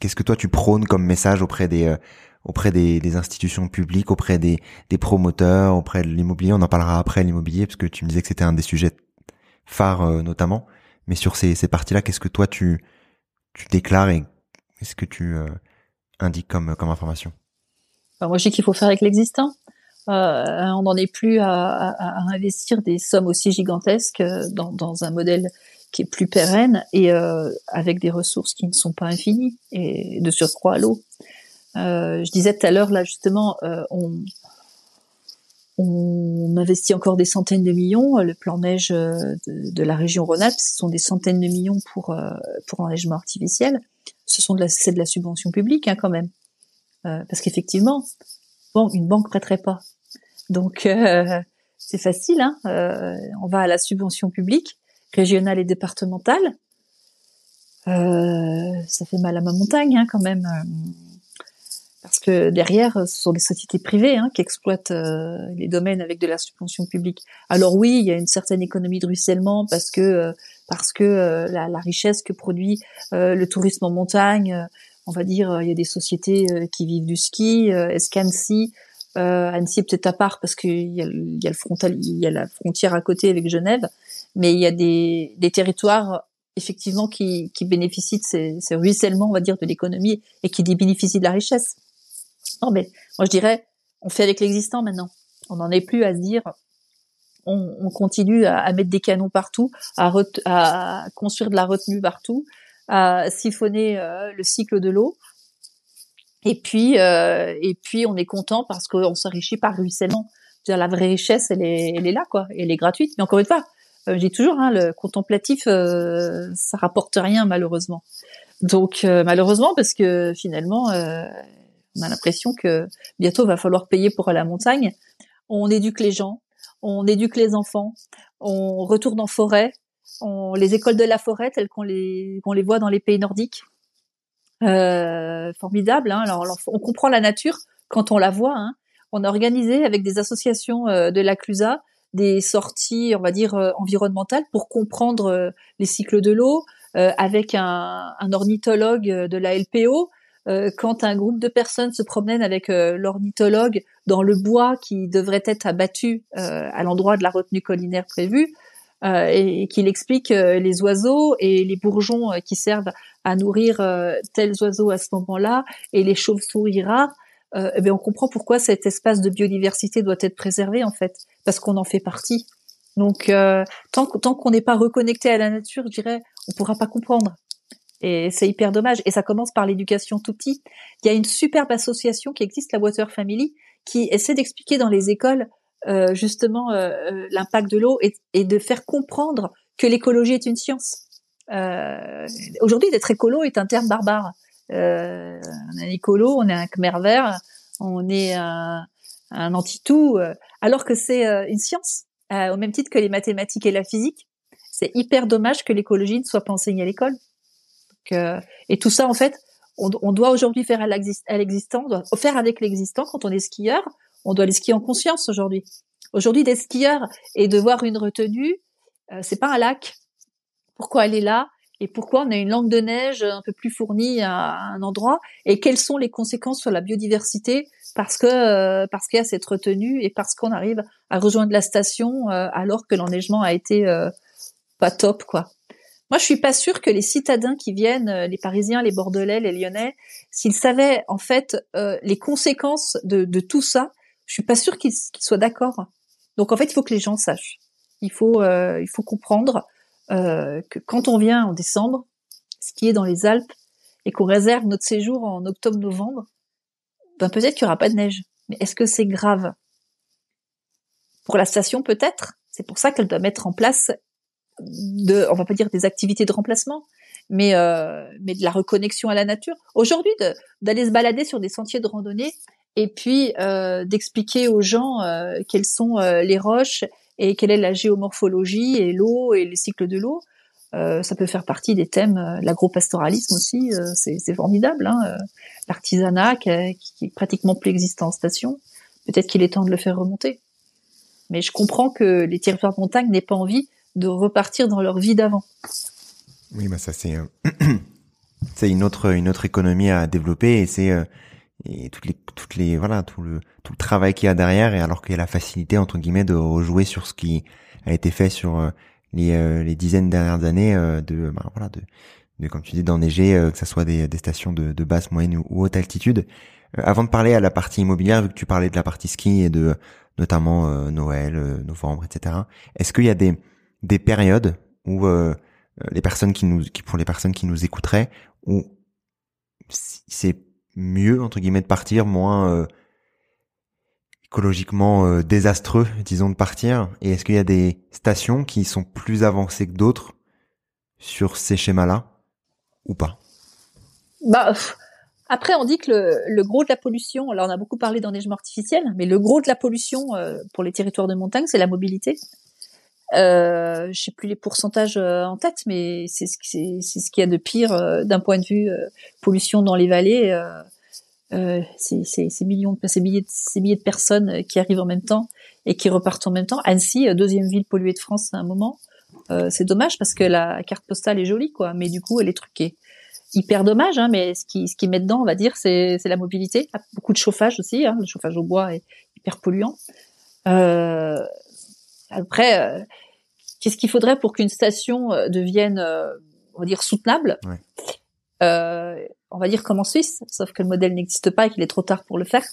qu'est-ce que toi tu prônes comme message auprès des euh, auprès des, institutions publiques, auprès des, des promoteurs, auprès de l'immobilier? On en parlera après l'immobilier parce que tu me disais que c'était un des sujets phares euh, notamment. Mais sur ces, ces parties-là, qu'est-ce que toi tu tu déclares et qu'est-ce que tu euh, indiques comme comme information? Moi, je dis qu'il faut faire avec l'existant. Euh, on n'en est plus à, investir des sommes aussi gigantesques dans, dans un modèle qui est plus pérenne et euh, avec des ressources qui ne sont pas infinies et de surcroît à l'eau. Euh, je disais tout à l'heure, là, justement, euh, on, on investit encore des centaines de millions. Le plan neige euh, de, la région Rhône-Alpes, ce sont des centaines de millions pour pour l'enneigement artificiel. Ce sont de la, c'est de la subvention publique hein, quand même, parce qu'effectivement, bon, une banque prêterait pas. Donc c'est facile, hein, on va à la subvention publique, régionale et départementale. ça fait mal à ma montagne hein, quand même que derrière, ce sont des sociétés privées hein, qui exploitent euh, les domaines avec de la subvention publique. Alors oui, il y a une certaine économie de ruissellement parce que euh, parce que euh, la, la, richesse que produit le tourisme en montagne, on va dire, il y a des sociétés qui vivent du ski. Est-ce qu'Annecy, Annecy peut-être à part parce qu'il y y a le frontal, il y a la frontière à côté avec Genève, mais il y a des, des territoires effectivement qui, qui bénéficient de ces, ces ruissellements, on va dire, de l'économie et qui bénéficient de la richesse. Non, mais moi je dirais, on fait avec l'existant maintenant. On n'en est plus à se dire, on, on continue à, à, mettre des canons partout, à, à, construire de la retenue partout, à siphonner euh, le cycle de l'eau. Et puis, euh, et puis on est content parce qu'on s'enrichit par ruissellement. Dire la vraie richesse, elle est, elle est là, quoi. elle est gratuite. Mais encore une fois, euh, j'ai toujours hein, le contemplatif, euh, ça rapporte rien malheureusement. Donc euh, malheureusement parce que finalement, on a l'impression que bientôt va falloir payer pour aller à la montagne. On éduque les gens, on éduque les enfants, on retourne en forêt, on, les écoles de la forêt telles qu'on les, qu'on les voit dans les pays nordiques. Euh, formidable. Hein alors, on comprend la nature quand on la voit. Hein. On a organisé avec des associations euh, de la Clusa des sorties, on va dire euh, environnementales, pour comprendre euh, les cycles de l'eau, avec un, un, ornithologue de la LPO euh, quand un groupe de personnes se promènent avec euh, l'ornithologue dans le bois qui devrait être abattu euh, à l'endroit de la retenue collinaire prévue, et, qu'il explique les oiseaux et les bourgeons qui servent à nourrir tels oiseaux à ce moment-là, et les chauves-souris rares, eh on comprend pourquoi cet espace de biodiversité doit être préservé en fait, parce qu'on en fait partie. Donc tant, tant qu'on n'est pas reconnecté à la nature, je dirais, on pourra pas comprendre. Et c'est hyper dommage. Et ça commence par l'éducation tout petit. Il y a une superbe association qui existe, la Water Family, qui essaie d'expliquer dans les écoles euh, justement euh, euh, l'impact de l'eau et, et, de faire comprendre que l'écologie est une science. Euh, Aujourd'hui, d'être écolo est un terme barbare. Euh, on est écolo, on est un khmer vert, on est un, un anti-tout, euh, alors que c'est une science, au même titre que les mathématiques et la physique. C'est hyper dommage que l'écologie ne soit pas enseignée à l'école. Euh, et tout ça, en fait, on, doit aujourd'hui faire à l'existant, on doit faire avec l'existant quand on est skieur. On doit aller skier en conscience aujourd'hui. Aujourd'hui, des skieurs et de voir une retenue, euh, c'est pas un lac. Pourquoi elle est là et pourquoi on a une langue de neige un peu plus fournie à, un endroit et quelles sont les conséquences sur la biodiversité parce que euh, parce qu'il y a cette retenue et parce qu'on arrive à rejoindre la station alors que l'enneigement a été pas top quoi. Moi, je suis pas sûre que les citadins qui viennent, euh, les Parisiens, les Bordelais, les Lyonnais, s'ils savaient en fait euh, les conséquences de, de, tout ça, je suis pas sûre qu'ils soient d'accord. Donc en fait, il faut que les gens sachent. Il faut, euh, il faut comprendre euh, que quand on vient en décembre, ce qui est dans les Alpes, et qu'on réserve notre séjour en octobre-novembre, ben peut-être qu'il y aura pas de neige. Mais est-ce que c'est grave? Pour la station, peut-être? C'est pour ça qu'elle doit mettre en place de, on va pas dire des activités de remplacement, mais euh, mais de la reconnexion à la nature. Aujourd'hui, d'aller se balader sur des sentiers de randonnée et puis euh, d'expliquer aux gens euh, quelles sont euh, les roches et quelle est la géomorphologie et l'eau et les cycles de l'eau. Euh, ça peut faire partie des thèmes, euh, l'agropastoralisme aussi, c'est formidable. Hein, L'artisanat qui, qui, est pratiquement plus existant en station, peut-être qu'il est temps de le faire remonter. Mais je comprends que les territoires de montagne n'aient pas envie de repartir dans leur vie d'avant. Oui, bah ça c'est euh, c'est une autre une autre économie à développer et c'est euh, et toutes les toutes les voilà tout le tout le travail qu'il y a derrière et alors qu'il y a la facilité entre guillemets de rejouer sur ce qui a été fait sur euh, les les dizaines dernières années de bah, voilà de de comme tu dis d'enneiger que ça soit des, des stations de, de basse moyenne ou, haute altitude avant de parler à la partie immobilière vu que tu parlais de la partie ski et de notamment Noël novembre etc est-ce qu'il y a des des périodes où euh, les personnes qui nous, pour les personnes qui nous écouteraient, où c'est mieux entre guillemets de partir, moins euh, écologiquement euh, désastreux, disons, de partir? Et est-ce qu'il y a des stations qui sont plus avancées que d'autres sur ces schémas-là ou pas? Bah. Après, on dit que le, le, gros de la pollution, alors on a beaucoup parlé d'enneigement artificiel, mais le gros de la pollution pour les territoires de montagne, c'est la mobilité. Euh, je sais plus les pourcentages euh, en tête, mais c'est ce c'est ce qu'il y a de pire euh, d'un point de vue euh, pollution dans les vallées. Euh, c'est ces millions, ces milliers, de, ces milliers de personnes qui arrivent en même temps et qui repartent en même temps. Annecy, deuxième ville polluée de France à un moment. c'est dommage parce que la carte postale est jolie, quoi, mais du coup elle est truquée. Hyper dommage, hein, mais ce qui ce qui met dedans, on va dire, c'est la mobilité. Beaucoup de chauffage aussi, hein, le chauffage au bois est hyper polluant. Euh, après, euh, qu'est-ce qu'il faudrait pour qu'une station euh, devienne, euh, on va dire, soutenable? On va dire comme en Suisse, sauf que le modèle n'existe pas et qu'il est trop tard pour le faire.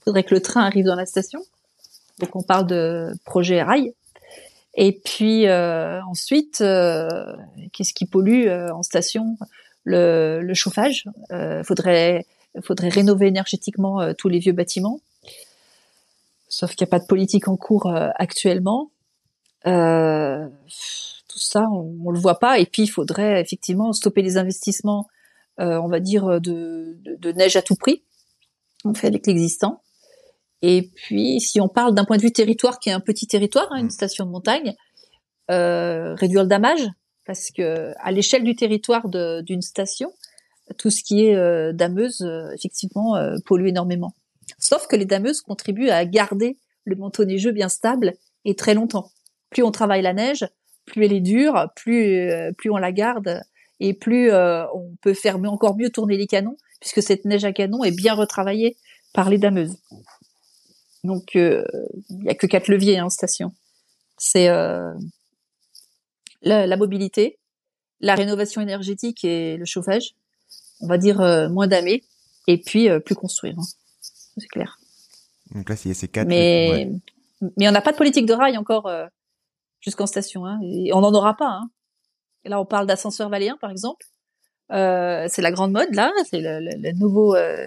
Il faudrait que le train arrive dans la station. Donc on parle de projet rail. Et puis ensuite, qu'est-ce qui pollue en station? Le, le, chauffage. Euh, faudrait, faudrait rénover énergétiquement tous les vieux bâtiments. Sauf qu'il n'y a pas de politique en cours actuellement. Euh, tout ça, on, on, le voit pas. Et puis, il faudrait effectivement stopper les investissements, euh, on va dire, de, de, de, neige à tout prix. On fait avec l'existant. Et puis, si on parle d'un point de vue territoire, qui est un petit territoire, hein, une station de montagne, euh, réduire le damage, parce que à l'échelle du territoire d'une station, tout ce qui est euh, dameuse, euh, effectivement, euh, pollue énormément. Sauf que les dameuses contribuent à garder le manteau neigeux bien stable et très longtemps plus on travaille la neige, plus elle est dure, plus euh, plus on la garde et plus euh, on peut faire encore mieux tourner les canons puisque cette neige à canon est bien retravaillée par les dameuses. Donc euh, il y a que quatre leviers en station. C'est la, mobilité, la rénovation énergétique et le chauffage. On va dire moins damer et puis plus construire. Hein. C'est clair. Donc là, c'est ces quatre. Mais mais on n'a pas de politique de rail encore jusqu'en station. Hein, et on n'en aura pas. Hein. Là, on parle d'ascenseur valéen, par exemple. Euh, c'est la grande mode là, c'est le, le, nouveau euh,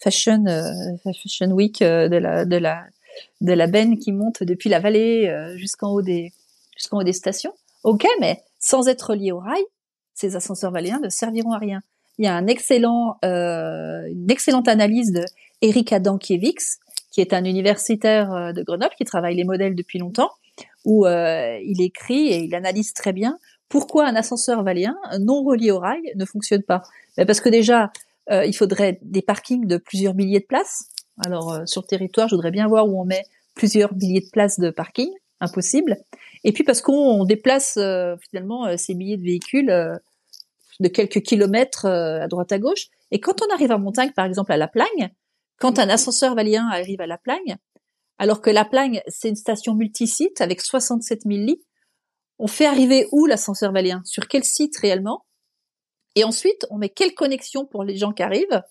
fashion euh, fashion week euh, de la de la de la benne qui monte depuis la vallée euh, jusqu'en haut des jusqu'en haut des stations. Ok, mais sans être lié au rail, ces ascenseurs valéens ne serviront à rien. Il y a un excellent une excellente analyse de Eric Adankiewicz, qui est un universitaire de Grenoble qui travaille les modèles depuis longtemps où euh, il écrit et il analyse très bien pourquoi un ascenseur valéen non relié au rail ne fonctionne pas. Ben parce que déjà, euh, il faudrait des parkings de plusieurs milliers de places. Alors euh, sur le territoire, je voudrais bien voir où on met plusieurs milliers de places de parking, impossible. Et puis parce qu'on déplace finalement ces milliers de véhicules de quelques kilomètres à droite à gauche. Et quand on arrive en montagne, par exemple à La Plagne, quand un ascenseur valien arrive à La Plagne, alors que La Plagne, c'est une station multisite avec 67 000 lits. on fait arriver où l'ascenseur valéen Sur quel site réellement? Et ensuite, on met quelle connexion pour les gens qui arrivent?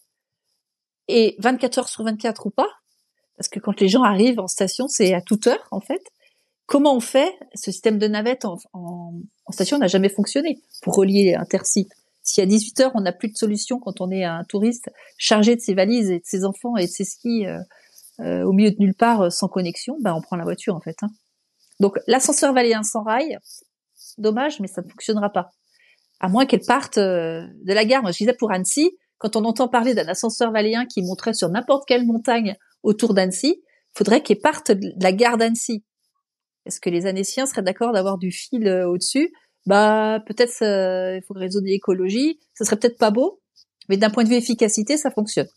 Et 24 heures sur 24 ou pas? Parce que quand les gens arrivent en station, c'est à toute heure en fait. Comment on fait? Ce système de navette en, station n'a jamais fonctionné pour relier intercites. Si à 18 heures on n'a plus de solution quand on est un touriste chargé de ses valises et de ses enfants et de ses skis euh, au milieu de nulle part euh, sans connexion, ben on prend la voiture en fait. Hein. Donc l'ascenseur valéen sans rail, dommage, mais ça ne fonctionnera pas. À moins qu'elle parte euh, de la gare. Moi, je disais pour Annecy, quand on entend parler d'un ascenseur valéen qui monterait sur n'importe quelle montagne autour d'Annecy, faudrait qu'elle parte de la gare d'Annecy. Est-ce que les Annéciens seraient d'accord d'avoir du fil au-dessus? Bah peut-être il faut raisonner l'écologie. Ce serait peut-être pas beau, mais d'un point de vue efficacité, ça fonctionne.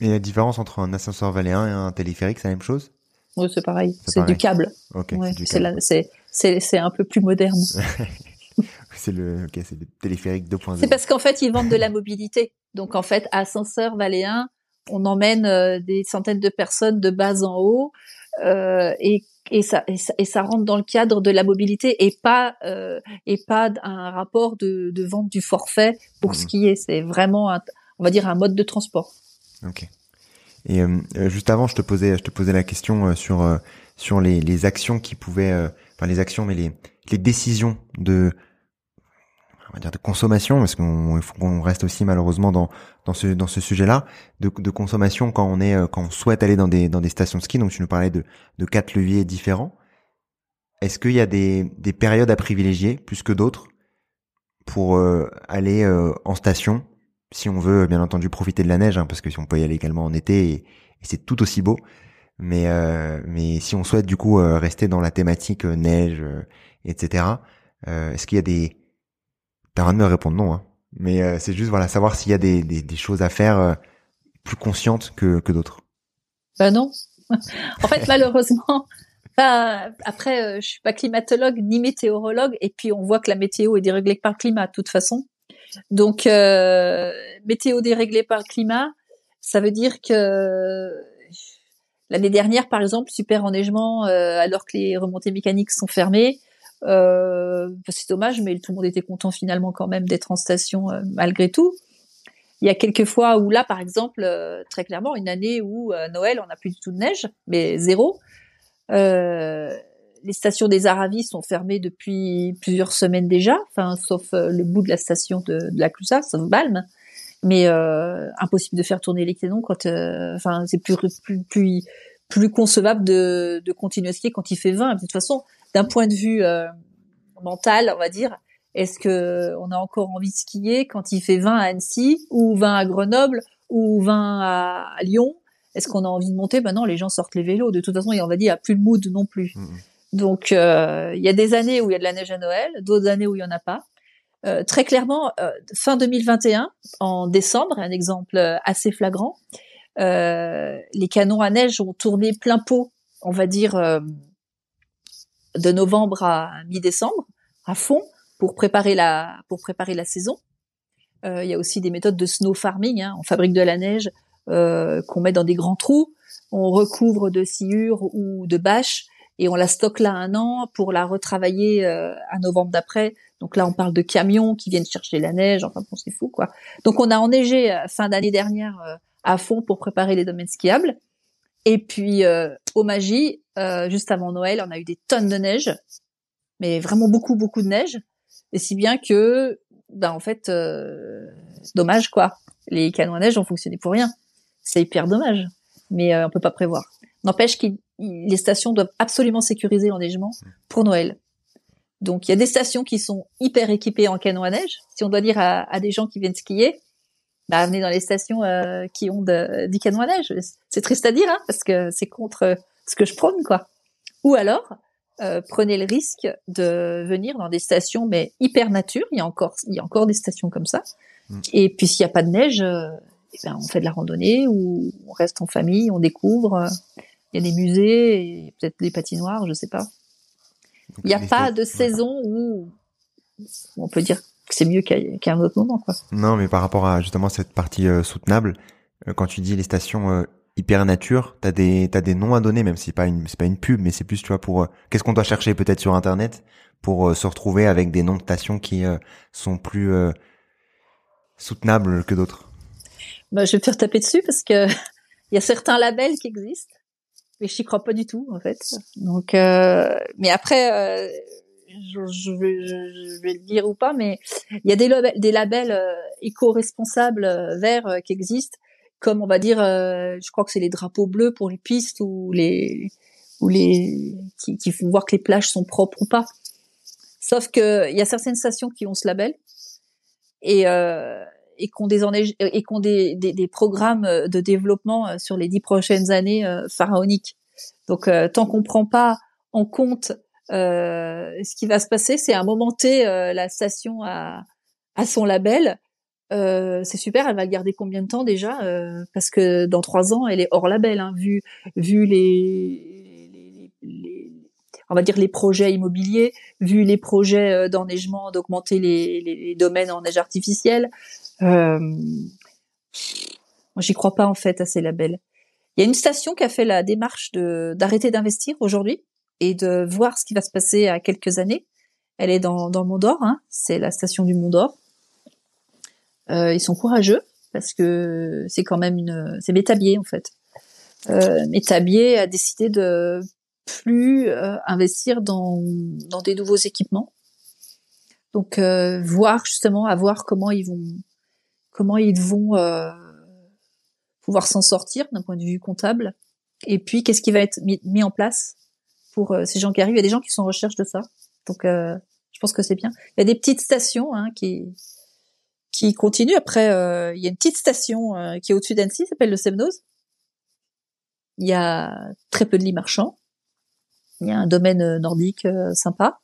Et la différence entre un ascenseur valéen et un téléphérique, c'est la même chose? Oui, c'est pareil. C'est du câble. C'est un peu plus moderne. c'est le, téléphérique 2.0. C'est parce qu'en fait, ils vendent de la mobilité. Donc en fait, ascenseur valéen, on emmène euh, des centaines de personnes de bas en haut euh, et et ça, et ça, et ça rentre dans le cadre de la mobilité et pas euh, et pas un rapport de, de vente du forfait pour mmh. skier. C'est vraiment un, on va dire un mode de transport. Ok. Et euh, euh, juste avant, je te posais, je te posais la question euh, sur sur les, actions qui pouvaient, enfin les actions, mais les décisions de on va dire de consommation, parce qu'on reste aussi malheureusement dans dans ce dans ce sujet-là de, de consommation quand on est quand on souhaite aller dans des dans des stations de ski. Donc tu nous parlais de de quatre leviers différents. Est-ce qu'il y a des des périodes à privilégier plus que d'autres pour aller en station si on veut bien entendu profiter de la neige, hein, parce que si on peut y aller également en été, et, c'est tout aussi beau. Mais euh, mais si on souhaite du coup euh, rester dans la thématique euh, neige, etc. Est-ce qu'il y a des T'as rien de me répondre non, hein. mais c'est juste voilà savoir s'il y a des, des, des, choses à faire plus conscientes que que d'autres. Ben non. en fait malheureusement. Bah, après, je suis pas climatologue ni météorologue, et puis on voit que la météo est déréglée par le climat de toute façon. Donc, euh, météo déréglée par le climat, ça veut dire que l'année dernière, par exemple, super enneigement euh, alors que les remontées mécaniques sont fermées. Euh, c'est dommage, mais tout le monde était content finalement quand même d'être en station malgré tout. Il y a quelques fois où là, par exemple, très clairement, une année où Noël, on n'a plus du tout de neige, mais zéro. Les stations des Aravis sont fermées depuis plusieurs semaines déjà, enfin sauf euh, le bout de la station de, de la Clusaz, sauf Balme. Mais euh, impossible de faire tourner les canons quand, euh, enfin c'est plus, plus plus plus concevable de, de continuer à skier quand il fait 20. De toute façon, d'un point de vue mental, on va dire, est-ce que on a encore envie de skier quand il fait 20 à Annecy ou 20 à Grenoble ou 20 à, Lyon? Est-ce qu'on a envie de monter? Ben non, les gens sortent les vélos. De toute façon, on va dire, il n'y a plus de mood non plus. Mmh, Donc, euh, il y a des années où il y a de la neige à Noël, d'autres années où il y en a pas. Euh, très clairement, euh, fin 2021, en décembre, un exemple assez flagrant, les canons à neige ont tourné plein pot, on va dire, de novembre à mi-décembre, à fond, pour préparer la pour préparer la saison. Il y a aussi des méthodes de snow farming. Hein. On fabrique de la neige qu'on met dans des grands trous, on recouvre de sciure ou de bâches et on la stocke là un an pour la retravailler euh, à novembre d'après. Donc là, on parle de camions qui viennent chercher la neige. Enfin bon, c'est fou quoi. Donc on a enneigé euh, fin d'année dernière euh, à fond pour préparer les domaines skiables. Et puis au Magie, juste avant Noël, on a eu des tonnes de neige, mais vraiment beaucoup beaucoup de neige. Et si bien que, ben en fait, dommage quoi. Les canons à neige ont fonctionné pour rien. C'est hyper dommage, mais on peut pas prévoir. N'empêche qu'il les stations doivent absolument sécuriser l'enneigement pour Noël. Donc il y a des stations qui sont hyper équipées en canon à neige. Si on doit dire à, des gens qui viennent skier, bah venez dans les stations euh, qui ont de, du canon à neige. C'est triste à dire hein, parce que c'est contre ce que je prône quoi. Ou alors euh, prenez le risque de venir dans des stations mais hyper nature. Il y a encore il y a encore des stations comme ça. Mm. Et puis s'il n'y a pas de neige, euh, eh ben, on fait de la randonnée ou on reste en famille, on découvre il y a des musées peut-être des patinoires, je sais pas. il n'y a pas de saison où on peut dire que c'est mieux qu'à un autre moment, quoi. Non, mais par rapport à justement cette partie euh, soutenable, euh, quand tu dis les stations euh, hyper nature. T'as des t'as des noms à donner, même si c'est pas une c'est pas une pub, mais c'est plus tu vois pour qu'est-ce qu'on doit chercher peut-être sur internet pour se retrouver avec des noms de stations qui sont plus soutenables que d'autres? Bah, je vais me faire taper dessus parce que il y a certains labels qui existent, mais je n'y crois pas du tout en fait. Donc, euh, mais après, euh, je, je, vais, je, vais, le dire ou pas, mais il y a des, labels, des labels euh, éco-responsables euh, verts euh, qui existent, comme on va dire, je crois que c'est les drapeaux bleus pour les pistes ou les ou les qui, qui font voir que les plages sont propres ou pas. Sauf que il y a certaines stations qui ont ce label et euh, et qu'on des et qu'on des, des, des, programmes de développement sur les dix prochaines années pharaoniques. Donc tant qu'on prend pas en compte euh, ce qui va se passer, c'est à un moment T, euh, la station a, a son label. Euh, c'est super, elle va le garder combien de temps déjà Parce que dans trois ans, elle est hors label, hein, vu vu les, les, les, on va dire les projets immobiliers, vu les projets d'enneigement, d'augmenter les, les, domaines en neige artificielle. Euh, j'y crois pas en fait à ces labels. Il y a une station qui a fait la démarche de d'arrêter d'investir aujourd'hui et de voir ce qui va se passer à quelques années. Elle est dans, dans Mont d'Or, hein, c'est la station du Mont d'Or. Euh, ils sont courageux parce que c'est quand même une, c'est Métabier en fait. Euh, Métabier a décidé de plus euh, investir dans, dans des nouveaux équipements. Donc euh, voir justement, à voir comment ils vont, comment ils vont euh, pouvoir s'en sortir d'un point de vue comptable. Et puis qu'est-ce qui va être mis en place pour euh, ces gens qui arrivent? Il y a des gens qui sont en recherche de ça. Donc, euh, je pense que c'est bien. Il y a des petites stations hein, qui qui continuent. Après, euh, il y a une petite station qui est au-dessus d'Annecy, s'appelle le Semnose. Il y a très peu de lits marchands. Il y a un domaine nordique sympa,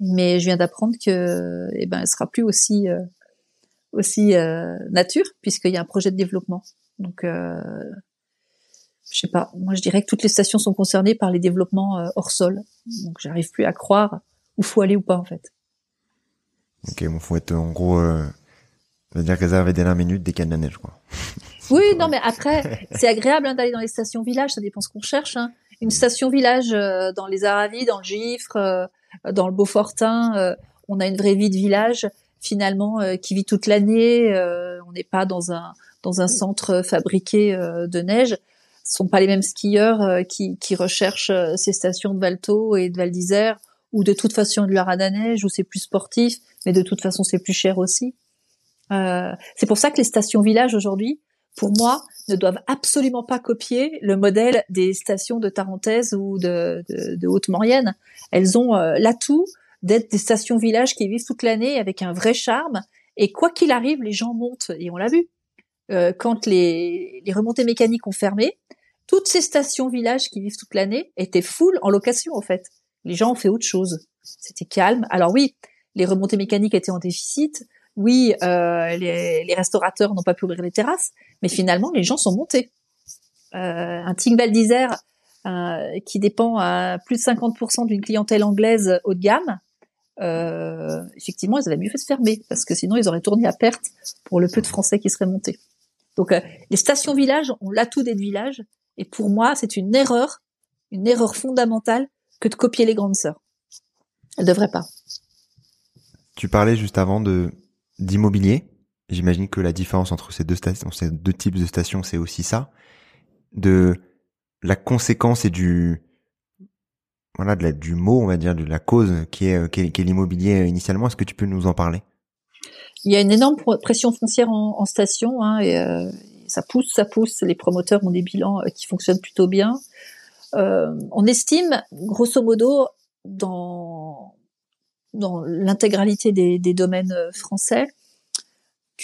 mais je viens d'apprendre que, eh ben, elle sera plus aussi aussi nature puisqu'il y a un projet de développement. Donc, je sais pas, moi je dirais que toutes les stations sont concernées par les développements euh, hors sol. Donc j'arrive plus à croire où faut aller ou pas en fait. Ok, bon, faut être en gros, euh, ça veut dire réserver des 20 minutes des cannes de neige, quoi. Oui, non, mais après, c'est agréable hein, d'aller dans les stations villages, ça dépend ce qu'on cherche. Hein. Une station village euh, dans les Aravis, dans le Gifre, euh, dans le Beaufortin, on a une vraie vie de village finalement qui vit toute l'année. on n'est pas dans un dans un centre fabriqué de neige ce sont pas les mêmes skieurs euh, qui, qui recherchent euh, ces stations de Valto et de Val d'Isère ou de toute façon de la à neige où c'est plus sportif, mais de toute façon c'est plus cher aussi. Euh, c'est pour ça que les stations villages aujourd'hui, pour moi, ne doivent absolument pas copier le modèle des stations de Tarentaise ou de, Haute-Maurienne. Elles ont l'atout d'être des stations villages qui vivent toute l'année avec un vrai charme. Et quoi qu'il arrive, les gens montent. Et on l'a vu. Euh, quand les, les remontées mécaniques ont fermé, toutes ces stations villages qui vivent toute l'année étaient full en location en fait. Les gens ont fait autre chose. C'était calme. Alors oui, les remontées mécaniques étaient en déficit. Oui, euh, les, les, restaurateurs n'ont pas pu ouvrir les terrasses, mais finalement les gens sont montés. Euh, un Tingval d'Isère euh, qui dépend à plus de 50% d'une clientèle anglaise haut de gamme, euh, effectivement, ils avaient mieux fait de fermer parce que sinon ils auraient tourné à perte pour le peu de Français qui seraient montés. Donc euh, les stations villages ont l'atout d'être villages et pour moi c'est une erreur, une erreur fondamentale que de copier les grandes sœurs. Elles devraient pas. Tu parlais juste avant de d'immobilier. J'imagine que la différence entre ces deux stations, ces deux types de stations, c'est aussi ça, de la conséquence et du voilà du mot, on va dire, de la cause qui est qui est, l'immobilier initialement. Est-ce que tu peux nous en parler? Il y a une énorme pression foncière en, en station hein, et euh, ça pousse, ça pousse. Les promoteurs ont des bilans euh, qui fonctionnent plutôt bien. Euh, on estime, grosso modo, dans dans l'intégralité des, des, domaines euh, français,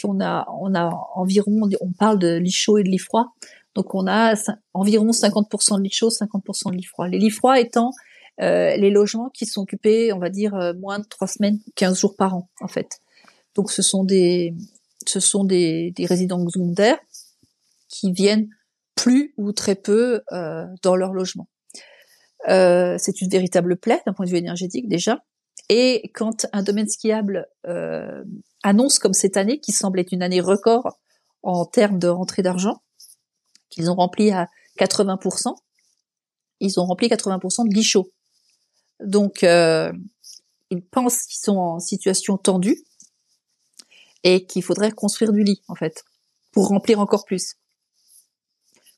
qu'on a on a environ, on parle de lit chaud et de lit froid, donc on a environ 50% de lit chaud, 50% de lit froid. Les lits froids étant euh, les logements qui sont occupés, on va dire, moins de trois semaines, 15 jours par an, en fait. Donc ce sont des, ce sont des, des résidents secondaires qui viennent plus ou très peu euh, dans leur logement. Euh, c'est une véritable plaie d'un point de vue énergétique déjà. Et quand un domaine skiable euh, annonce comme cette année, qui semble être une année record en termes de rentrée d'argent, qu'ils ont rempli à 80%, ils ont rempli 80% de chauds. Donc, euh, ils pensent qu'ils sont en situation tendue et qu'il faudrait construire du lit, en fait, pour remplir encore plus.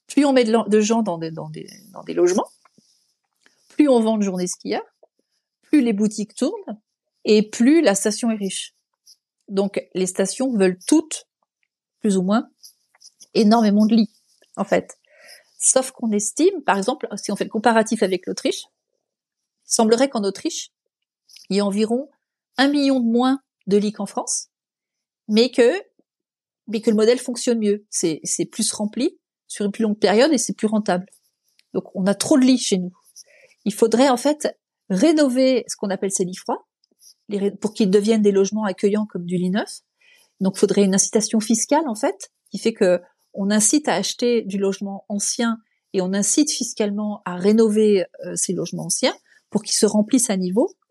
Plus on met de, gens dans des, dans, des, dans des logements, plus on vend de journées skieurs, plus les boutiques tournent et plus la station est riche. Donc, les stations veulent toutes, plus ou moins, énormément de lits, en fait. Sauf qu'on estime, par exemple, si on fait le comparatif avec l'Autriche, semblerait qu'en Autriche, il y ait environ un million de moins de lits qu'en France, mais que, mais que le modèle fonctionne mieux. C'est plus rempli sur une plus longue période et c'est plus rentable. Donc, on a trop de lits chez nous. Il faudrait, en fait, rénover ce qu'on appelle ces lits froids, pour qu'ils deviennent des logements accueillants comme du lit neuf. Donc, faudrait une incitation fiscale, en fait, qui fait que on incite à acheter du logement ancien et on incite fiscalement à rénover euh, ces logements anciens pour qu'ils se remplissent à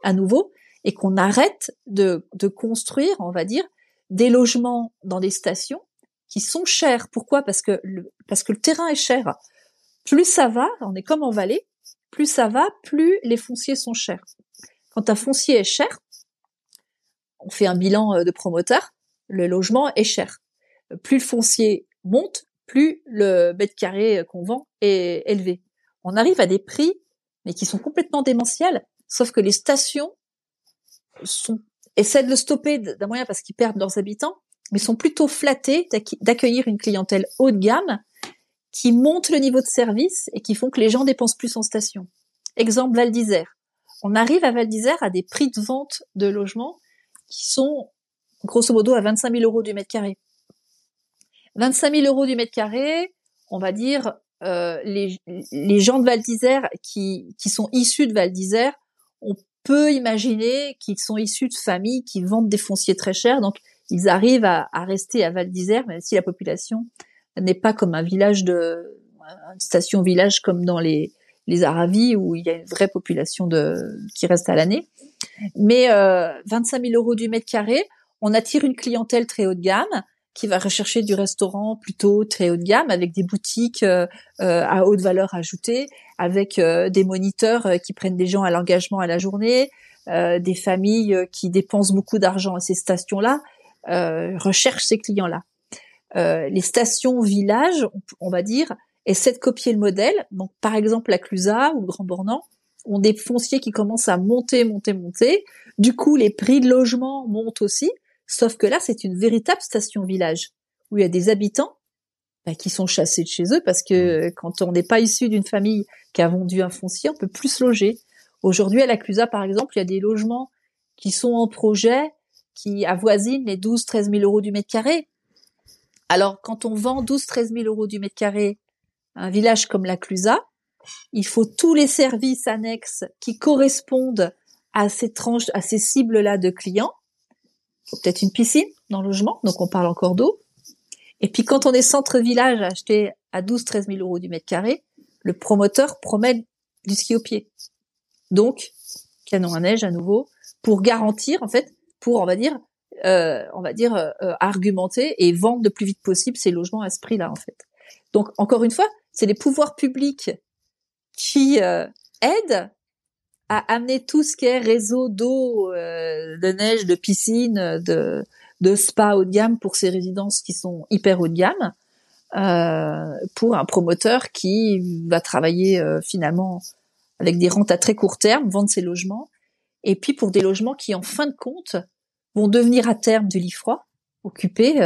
à nouveau, et qu'on arrête de, de construire, on va dire, des logements dans des stations qui sont chers. Pourquoi? Parce que le, parce que le terrain est cher. Plus ça va, on est comme en vallée, plus ça va, plus les fonciers sont chers. Quand un foncier est cher, on fait un bilan euh, de promoteur, le logement est cher. Plus le foncier monte, plus le mètre carré qu'on vend est élevé. On arrive à des prix, mais qui sont complètement démentiels, sauf que les stations essaient de le stopper d'un moyen parce qu'ils perdent leurs habitants, mais sont plutôt flattés d'accueillir une clientèle haut de gamme qui monte le niveau de service et qui font que les gens dépensent plus en station. Exemple Val d'Isère. On arrive à Val d'Isère à des prix de vente de logements qui sont grosso modo à 25 000 euros du mètre carré. 25 000 euros du mètre carré, on va dire, euh, les, gens de Val d'Isère qui, qui sont issus de Val d'Isère, on peut imaginer qu'ils sont issus de familles qui vendent des fonciers très chers, donc ils arrivent à, à rester à Val d'Isère, même si la population n'est pas comme un village de, une station-village comme dans les, les Aravis où il y a une vraie population de qui reste à l'année. Mais euh, 25 000 euros du mètre carré, on attire une clientèle très haut de gamme qui va rechercher du restaurant plutôt très haut de gamme avec des boutiques euh, euh à haute valeur ajoutée, avec euh, des moniteurs euh, qui prennent des gens à l'engagement à la journée, des familles qui dépensent beaucoup d'argent à ces stations-là, recherchent ces clients-là. Les stations villages, on, va dire, essaient de copier le modèle. Donc par exemple la Clusa ou le Grand Bornand ont des fonciers qui commencent à monter, monter, monter. Du coup, les prix de logement montent aussi Sauf que là, c'est une véritable station-village où il y a des habitants bah, qui sont chassés de chez eux parce que quand on n'est pas issu d'une famille qui a vendu un foncier, on peut plus se loger. Aujourd'hui, à la Clusa, par exemple, il y a des logements qui sont en projet qui avoisinent les 12-13 000 euros du mètre carré. Alors, quand on vend 12-13 000 euros du mètre carré un village comme la Clusa, il faut tous les services annexes qui correspondent à ces tranches, à ces cibles-là de clients peut-être une piscine dans le logement, donc on parle encore d'eau. Et puis quand on est centre-village acheté à 12-13 000 euros du mètre carré, le promoteur promet du ski au pied. Donc, canon à neige à nouveau, pour garantir, en fait, pour, on va dire, euh, on va dire, euh, argumenter et vendre le plus vite possible ces logements à ce prix-là, en fait. Donc, encore une fois, c'est les pouvoirs publics qui euh, aident à amener tout ce qui est réseau d'eau, euh, de neige, de piscine, de, de spa haut de gamme pour ces résidences qui sont hyper haut de gamme, euh, pour un promoteur qui va travailler euh, finalement avec des rentes à très court terme, vendre ses logements, et puis pour des logements qui en fin de compte vont devenir à terme du lit froid, occupés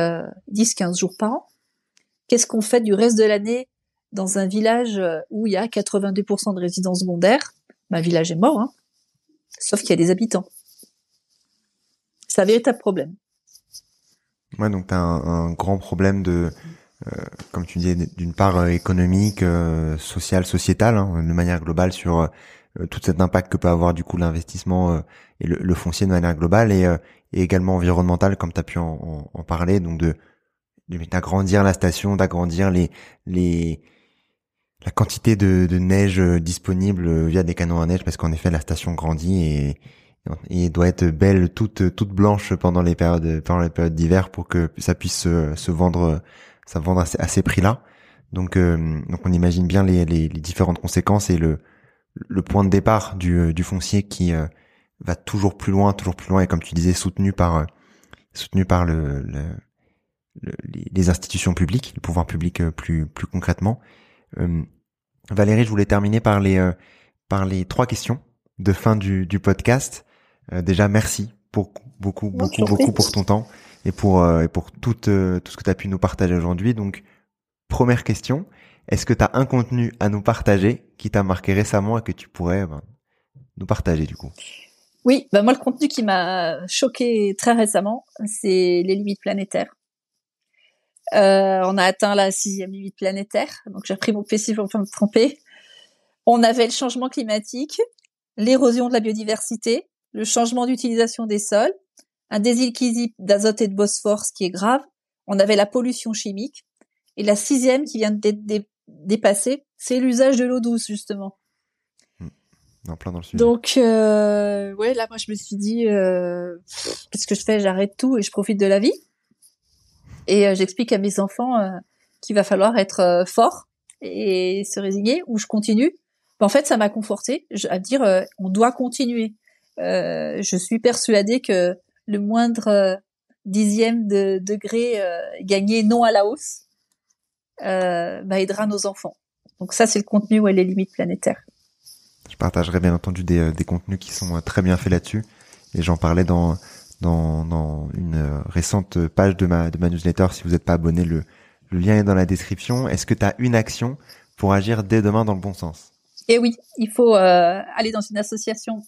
10-15 jours par an. Qu'est-ce qu'on fait du reste de l'année dans un village où il y a 82% de résidences secondaires? Ma village est mort, hein. sauf qu'il y a des habitants. C'est un véritable problème. Ouais, donc tu as un, grand problème de, euh, comme tu disais, d'une part euh, économique, euh, sociale, sociétale, hein, de manière globale sur euh, tout cet impact que peut avoir du coup l'investissement et le, le, foncier de manière globale et, et également environnemental, comme tu as pu en, en, parler, donc de d'agrandir la station, d'agrandir les les la quantité de, de, neige euh, disponible euh, via des canons à neige parce qu'en effet la station grandit et, et doit être belle toute toute blanche pendant les périodes pendant les périodes d'hiver pour que ça puisse se, vendre ça vendre à, ces prix-là. Donc, donc on imagine bien les, les, les, différentes conséquences et le, le point de départ du, du foncier qui va toujours plus loin, toujours plus loin, et comme tu disais, soutenu par soutenu par le, le, les institutions publiques, le pouvoir public plus plus concrètement. Valérie, je voulais terminer par les par les trois questions de fin du, du podcast. déjà, merci pour beaucoup, beaucoup, beaucoup pour ton temps et pour euh, et pour tout euh, tout ce que tu as pu nous partager aujourd'hui. Donc première question, est-ce que tu as un contenu à nous partager qui t'a marqué récemment et que tu pourrais ben, nous partager du coup? Oui, ben moi le contenu qui m'a choqué très récemment, c'est les limites planétaires. Euh, on a atteint la sixième limite planétaire, donc j'ai pris mon PC pour pas me tromper. On avait le changement climatique, l'érosion de la biodiversité, le changement d'utilisation des sols, un déséquilibre d'azote et de phosphore, ce qui est grave. On avait la pollution chimique. Et la sixième qui vient d'être dépassée, c'est l'usage de l'eau douce, justement. Plein dans le sujet. Donc, euh, ouais, là, moi, je me suis dit, euh, qu'est-ce que je fais? J'arrête tout et je profite de la vie. Et euh, j'explique à mes enfants euh, qu'il va falloir être euh, fort et se résigner, ou je continue. en fait, ça m'a conforté à dire, on doit continuer. je suis persuadée que le moindre dixième de degré gagné non à la hausse bah, aidera nos enfants. Donc ça, c'est le contenu où est limite planétaire. Je partagerai bien entendu des, des contenus qui sont très bien faits là-dessus. Et j'en parlais dans, dans, dans une récente page de ma, de ma newsletter. Si vous n'êtes pas abonné, le, le lien est dans la description. Est-ce que tu as une action pour agir dès demain dans le bon sens? Eh oui, il faut euh, aller dans une association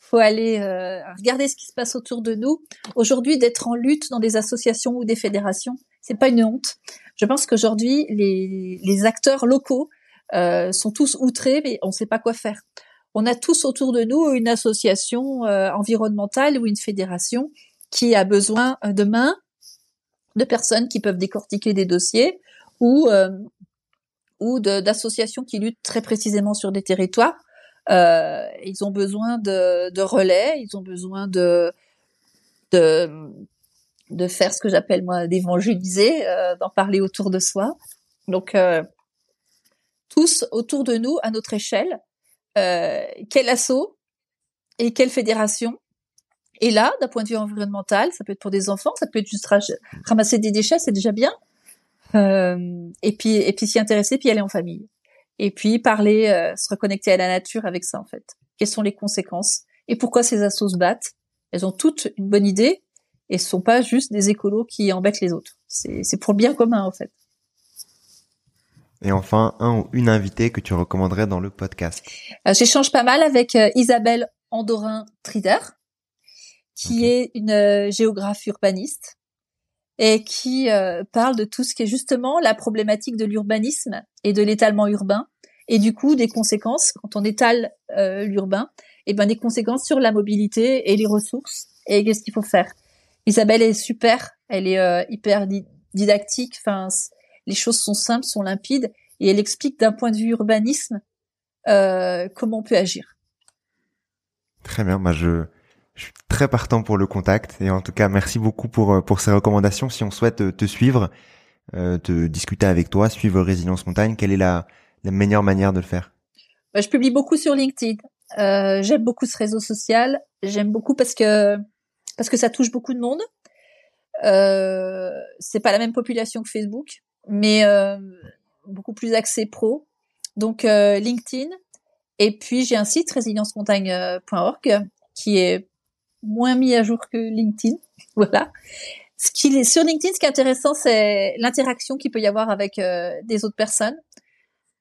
faut aller euh, regarder ce qui se passe autour de nous. Aujourd'hui, d'être en lutte dans des associations ou des fédérations, c'est pas une honte. Je pense qu'aujourd'hui, les, les, acteurs locaux euh, sont tous outrés, mais on ne sait pas quoi faire. On a tous autour de nous une association euh, environnementale ou une fédération qui a besoin de mains, de personnes qui peuvent décortiquer des dossiers ou ou d'associations qui luttent très précisément sur des territoires euh, ils ont besoin de, de, relais, ils ont besoin de de, de faire ce que j'appelle moi d'évangéliser, euh, d'en parler autour de soi. Donc euh, tous autour de nous, à notre échelle, euh, quel assaut et quelle fédération et là, d'un point de vue environnemental, ça peut être pour des enfants, ça peut être juste ramasser des déchets, c'est déjà bien. Euh, et puis, et puis s'y intéresser, puis aller en famille et puis parler, euh, se reconnecter à la nature avec ça en fait. Quelles sont les conséquences et pourquoi ces assos se battent? Elles ont toutes une bonne idée et ce sont pas juste des écolos qui embêtent les autres. C'est pour le bien commun en fait. Et enfin, un ou une invitée que tu recommanderais dans le podcast euh, J'échange pas mal avec euh, Isabelle Andorin-Trider, qui est une géographe urbaniste et qui euh, parle de tout ce qui est justement la problématique de l'urbanisme et de l'étalement urbain et du coup des conséquences quand on étale euh, l'urbain et ben des conséquences sur la mobilité et les ressources et qu'est-ce qu'il faut faire. Isabelle est super, elle est euh, hyper didactique, enfin les choses sont simples, sont limpides et elle explique d'un point de vue urbanisme comment on peut agir. Très bien, moi je je suis très partant pour le contact et en tout cas merci beaucoup pour euh, pour ces recommandations. Si on souhaite euh, te suivre, euh, te discuter avec toi, suivre Résilience Montagne, quelle est la, la meilleure manière de le faire? Bah, Je publie beaucoup sur LinkedIn. Euh, j'aime beaucoup ce réseau social. J'aime beaucoup parce que parce que ça touche beaucoup de monde. Euh, c'est pas la même population que Facebook, mais euh, beaucoup plus axé pro. Donc LinkedIn. Et puis j'ai un site résiliencemontagne.org qui est moins mis à jour que LinkedIn. voilà. Ce qui est sur LinkedIn, ce qui est intéressant, c'est l'interaction qu'il peut y avoir avec euh, des autres personnes.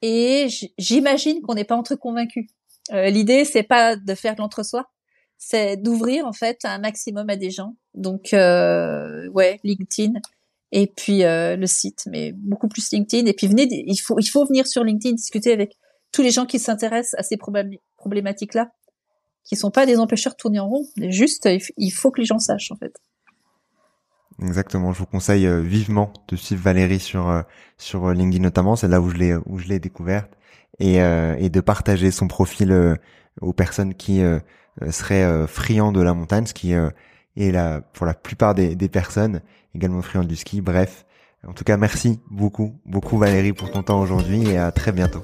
Et j'imagine qu'on n'est pas entre convaincus. Euh, L'idée, c'est pas de faire de l'entre-soi, c'est d'ouvrir en fait un maximum à des gens. Donc, euh, ouais, LinkedIn et puis euh, le site, mais beaucoup plus LinkedIn. Et puis venez, il faut il faut venir sur LinkedIn discuter avec tous les gens qui s'intéressent à ces problématiques-là qui sont pas des empêcheurs de en rond. Juste, il faut que les gens sachent en fait. Exactement. Je vous conseille euh, vivement de suivre Valérie sur euh, sur euh, LinkedIn notamment. C'est là où je l'ai où je l'ai découverte et et de partager son profil aux personnes qui seraient friands de la montagne, ce qui est là pour la plupart des, des personnes également friands du ski. Bref, En tout cas, merci beaucoup, beaucoup Valérie pour ton temps aujourd'hui et à très bientôt.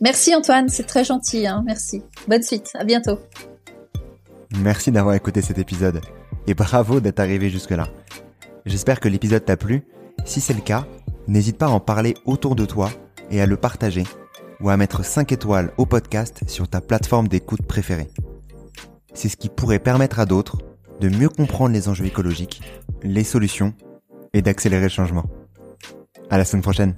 Merci Antoine, c'est très gentil, hein. merci. Bonne suite, à bientôt. Merci d'avoir écouté cet épisode et bravo d'être arrivé jusque-là. J'espère que l'épisode t'a plu. Si c'est le cas, n'hésite pas à en parler autour de toi et à le partager ou à mettre 5 étoiles au podcast sur ta plateforme d'écoute préférée. C'est ce qui pourrait permettre à d'autres de mieux comprendre les enjeux écologiques, les solutions et d'accélérer le changement. À la semaine prochaine.